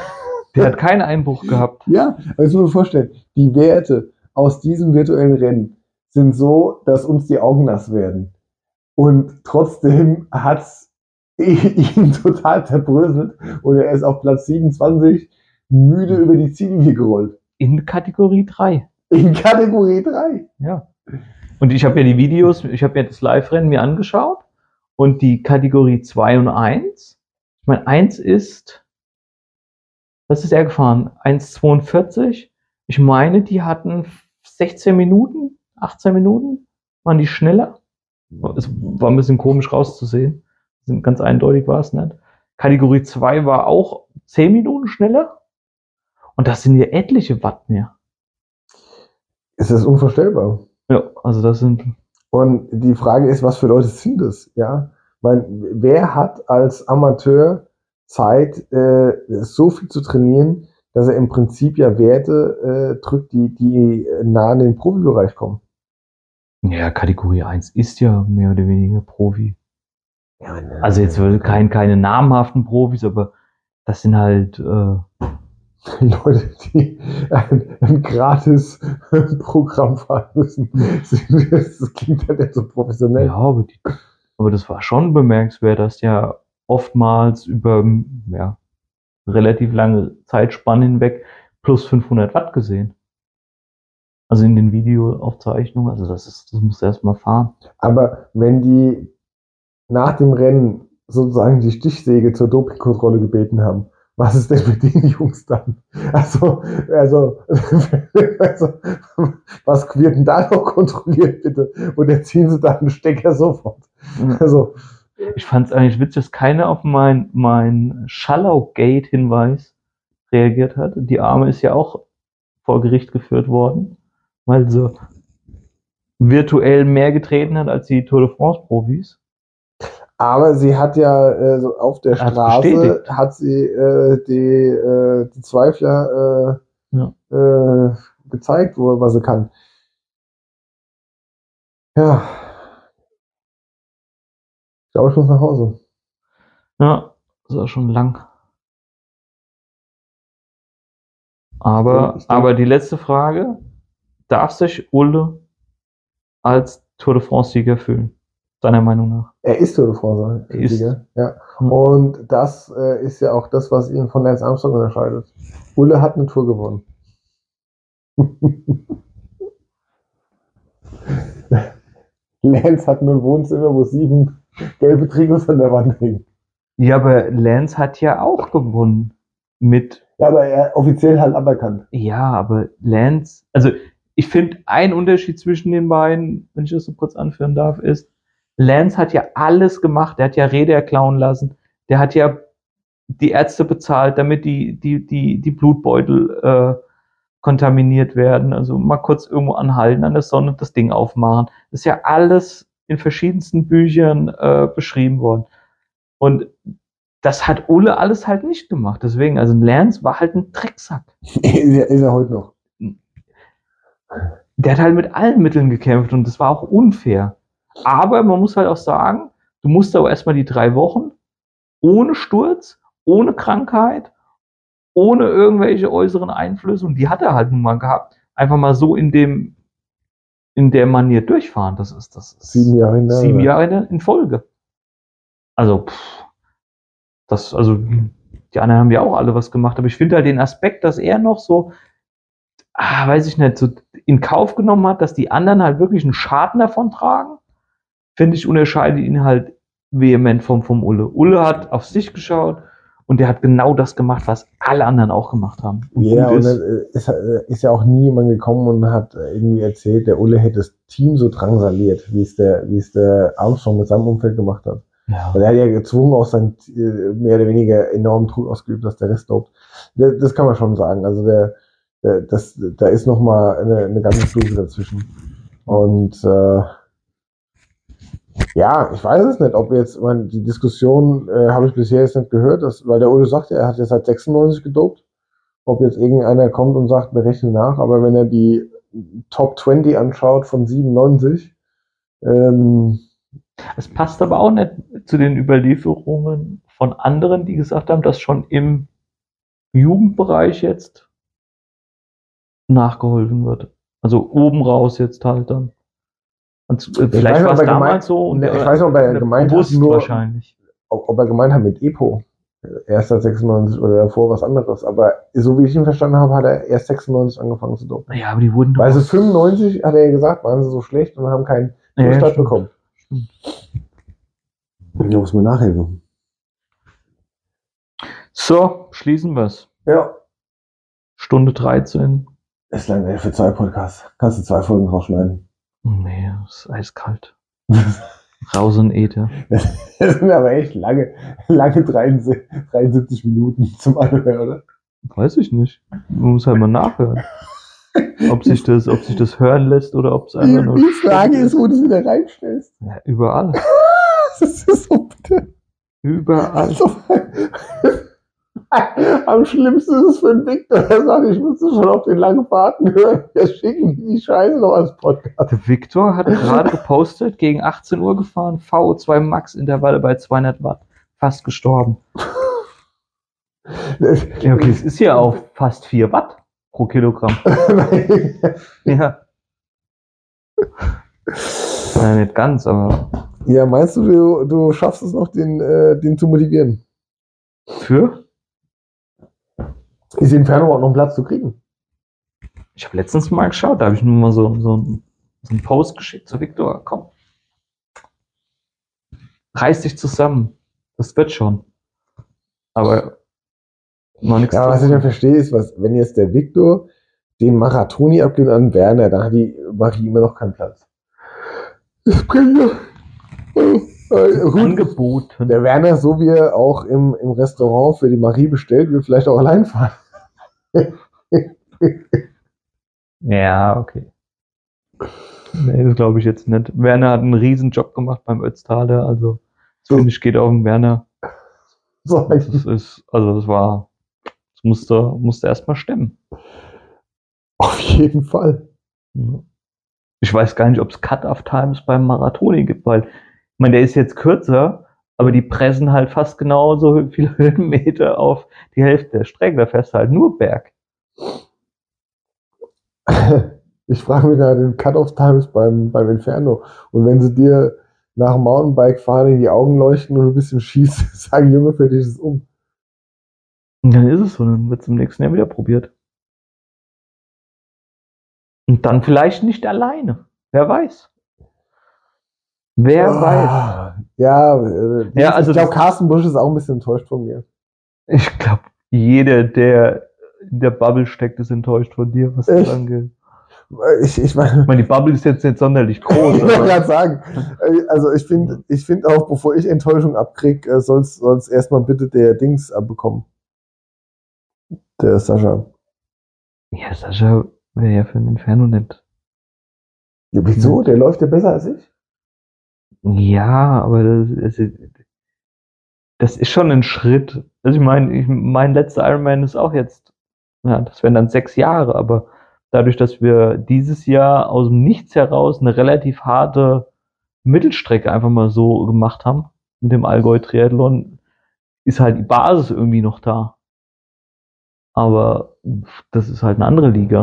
Der hat keinen Einbruch gehabt. Ja, also muss man vorstellen, die Werte aus diesem virtuellen Rennen sind so, dass uns die Augen nass werden. Und trotzdem hat's [LAUGHS] ihn total zerbröselt und er ist auf Platz 27 müde über die Ziellinie gerollt. In Kategorie 3. In Kategorie 3. Ja. Und ich habe ja die Videos, ich habe mir das Live-Rennen mir angeschaut und die Kategorie 2 und 1. Ich meine, 1 ist, was ist er gefahren? 1,42. Ich meine, die hatten 16 Minuten, 18 Minuten, waren die schneller. Es war ein bisschen komisch rauszusehen. Ganz eindeutig war es nicht. Kategorie 2 war auch 10 Minuten schneller. Und das sind ja etliche Watt mehr. Es ist unvorstellbar. Ja, also das sind Und die Frage ist, was für Leute sind es? Ja, meine, wer hat als Amateur Zeit, äh, so viel zu trainieren, dass er im Prinzip ja Werte äh, drückt, die, die nah an den Profibereich kommen? Ja, Kategorie 1 ist ja mehr oder weniger Profi. Ja, ne. Also jetzt wirklich kein, keine namhaften Profis, aber das sind halt, äh, [LAUGHS] Leute, die ein, ein gratis [LAUGHS] Programm fahren müssen. [LAUGHS] Das klingt ja nicht so professionell. ja, aber, die, aber das war schon bemerkenswert, dass ja oftmals über ja, relativ lange Zeitspanne hinweg plus 500 Watt gesehen. Also in den Videoaufzeichnungen. Also das ist, das musst du erstmal fahren. Aber wenn die nach dem Rennen sozusagen die Stichsäge zur Dopingkontrolle gebeten haben, was ist denn mit den Jungs dann? Also, also, [LAUGHS] also was wird denn da noch kontrolliert, bitte? Und dann ziehen sie da einen Stecker sofort. Also, Ich fand es eigentlich witzig, dass keiner auf mein, mein Schallau-Gate-Hinweis reagiert hat. Die Arme ist ja auch vor Gericht geführt worden, weil sie virtuell mehr getreten hat als die Tour de France-Profis. Aber sie hat ja äh, so auf der Straße bestätigt. hat sie äh, die, äh, die Zweifler äh, Ja. äh, gezeigt, wo, was sie kann. Ja. Ich glaube, ich muss nach Hause. Ja, das war schon lang. Aber, Ich denke- aber die letzte Frage: Darf sich Ulle als Tour de France-Sieger fühlen? Deiner Meinung nach? Er ist Tour de France Er. Sieger, Ja. Hm. Und das äh, ist ja auch das, was ihn von Lance Armstrong unterscheidet. Ulle hat eine Tour gewonnen. [LAUGHS] Lance hat nur ein Wohnzimmer, wo sieben gelbe Trikots an der Wand hängen. Ja, aber Lance hat ja auch gewonnen mit Ja, aber er offiziell halt aberkannt. Ja, aber Lance, also ich finde, ein Unterschied zwischen den beiden, wenn ich das so kurz anführen darf, ist, Lance hat ja alles gemacht. Der hat ja Räder klauen lassen. Der hat ja die Ärzte bezahlt, damit die, die, die, die Blutbeutel äh, kontaminiert werden. Also mal kurz irgendwo anhalten, an der Sonne das Ding aufmachen. Das ist ja alles in verschiedensten Büchern äh, beschrieben worden. Und das hat Ulle alles halt nicht gemacht. Deswegen, also Lance war halt ein Drecksack. ist, er, ist er heute noch. der hat halt mit allen Mitteln gekämpft und das war auch unfair. Aber man muss halt auch sagen, du musst aber erstmal die drei Wochen ohne Sturz, ohne Krankheit, ohne irgendwelche äußeren Einflüsse, und die hat er halt nun mal gehabt, einfach mal so in dem, in der Manier durchfahren. Das ist, das ist Sieben Jahre hintereinander. sieben Jahre in Folge. Also, pff, das, also, die anderen haben ja auch alle was gemacht, aber ich finde halt den Aspekt, dass er noch so, ah, weiß ich nicht, so in Kauf genommen hat, dass die anderen halt wirklich einen Schaden davon tragen, finde ich, unterscheidet ihn halt vehement vom, vom Ulle. Ulle hat auf sich geschaut und der hat genau das gemacht, was alle anderen auch gemacht haben. Und Ja, und ist- dann äh, ist, äh, ist ja auch nie jemand gekommen und hat irgendwie erzählt, der Ulle hätte das Team so drangsaliert, wie es der, wie es der Armstrong mit seinem Umfeld gemacht hat. ja. Weil er hat ja gezwungen, auch sein äh, mehr oder weniger enormen Druck ausgeübt, dass der Rest dopt. Das, das kann man schon sagen. Also der, der das, da ist noch mal eine, eine ganze Stufe dazwischen. Und äh, ja, ich weiß es nicht, ob jetzt, meine, die Diskussion äh, habe ich bisher jetzt nicht gehört, dass, weil der Ulle sagt, er hat ja seit 96 gedopt. Ob jetzt irgendeiner kommt und sagt, wir rechnen nach, aber wenn er die Top 20 anschaut von 97, ähm, Es passt aber auch nicht zu den Überlieferungen von anderen, die gesagt haben, dass schon im Jugendbereich jetzt nachgeholfen wird. Also oben raus jetzt halt dann. Und äh, vielleicht war es damals so und Ne, ich äh, weiß nicht, ob er gemeint hat, nur- wahrscheinlich. ob, ob er gemeint hat mit Epo. Erst seit 96 oder davor was anderes. Aber so wie ich ihn verstanden habe, hat er erst 96 angefangen zu dopen. Ja, aber die wurden doch. Weil sie 95, hat er ja gesagt, waren sie so schlecht und haben keinen Ja, ja, Start stimmt. bekommen. Stimmt. Da muss man nachhelfen. So, schließen wir es. Ja. Stunde 13. Ist lange für zwei Podcasts. Kannst du zwei Folgen rausschneiden. Nee, es ist eiskalt. [LAUGHS] Raus in Äther. Das sind aber echt lange, lange 73, 73 Minuten zum Anhören, oder? Weiß ich nicht. Man muss halt mal nachhören. Ob sich das, ob sich das hören lässt oder ob es einfach nur. Die Frage ist, wo du es wieder reinstellst. Ja, überall. [LAUGHS] Das ist so bitte. Überall. So. [LAUGHS] Am schlimmsten ist es für den Victor, der sagt, ich musste schon auf den langen Fahrten hören. Wir schicken die Scheiße noch als Podcast. Der Victor hat gerade gepostet, gegen 18 Uhr gefahren, VO2 Max Intervalle bei 200 Watt. Fast gestorben. Ja, okay, es ist ja auch fast 4 Watt pro Kilogramm. [LAUGHS] Ja. Ja, nicht ganz, aber ja, meinst du, du, du schaffst es noch, den, äh, den zu motivieren? für? Ist im Fernrohr noch einen Platz zu kriegen? Ich habe letztens mal geschaut, da habe ich nur mal so, so, ein, so einen Post geschickt zu Victor. Komm. Reiß dich zusammen. Das wird schon. Aber noch nichts. Ja, was ich nicht verstehe, ist, was, wenn jetzt der Victor den Marathoni abgibt an Werner, dann hat die Marie immer noch keinen Platz. Das bringt ja. Äh, gut. angeboten. Der Werner, so wie er auch im, im Restaurant für die Marie bestellt, will vielleicht auch allein fahren. [LAUGHS] Ja, okay. Nee, das glaube ich jetzt nicht. Werner hat einen riesen Job gemacht beim Ötztaler, also das finde ich geht auf den Werner. So, Das ist, also das war, das musste, musste erstmal stemmen. auf jeden Fall. Ich weiß gar nicht, ob es Cut-Off-Times beim Marathoni gibt, weil, ich meine, der ist jetzt kürzer, aber die pressen halt fast genauso [LAUGHS] viele Höhenmeter auf die Hälfte der Strecke. Da fährst du halt nur Berg. [LAUGHS] Ich frage mich nach den Cut-Off-Times beim, beim Inferno. Und wenn sie dir nach dem Mountainbike fahren in die Augen leuchten und ein bisschen schießt, [LAUGHS] sagen Junge, für dich ist es um. Und dann ist es so, dann wird es im nächsten Jahr wieder probiert. Und dann vielleicht nicht alleine. Wer weiß. Wer weiß. Ah, Ja, äh, Ja, also ich glaube, Carsten Busch ist auch ein bisschen enttäuscht von mir. Ich glaube, jeder, der in der Bubble steckt, ist enttäuscht von dir, was das angeht. Ich, ich meine, Ich meine, die Bubble ist jetzt nicht sonderlich groß. [LAUGHS] ich wollte gerade sagen, äh, also ich finde ich find auch, bevor ich Enttäuschung abkrieg, äh, soll es erstmal bitte der Dings abbekommen. Der Sascha. ja, Sascha wäre ja für den Inferno nicht. Ja, wieso? Der läuft ja besser als ich. Ja, aber das, das, das ist schon ein Schritt. Also ich meine, ich, mein letzter Ironman ist auch jetzt, ja, das wären dann sechs Jahre, aber dadurch, dass wir dieses Jahr aus dem Nichts heraus eine relativ harte Mittelstrecke einfach mal so gemacht haben, mit dem Allgäu Triathlon, ist halt die Basis irgendwie noch da. Aber das ist halt eine andere Liga.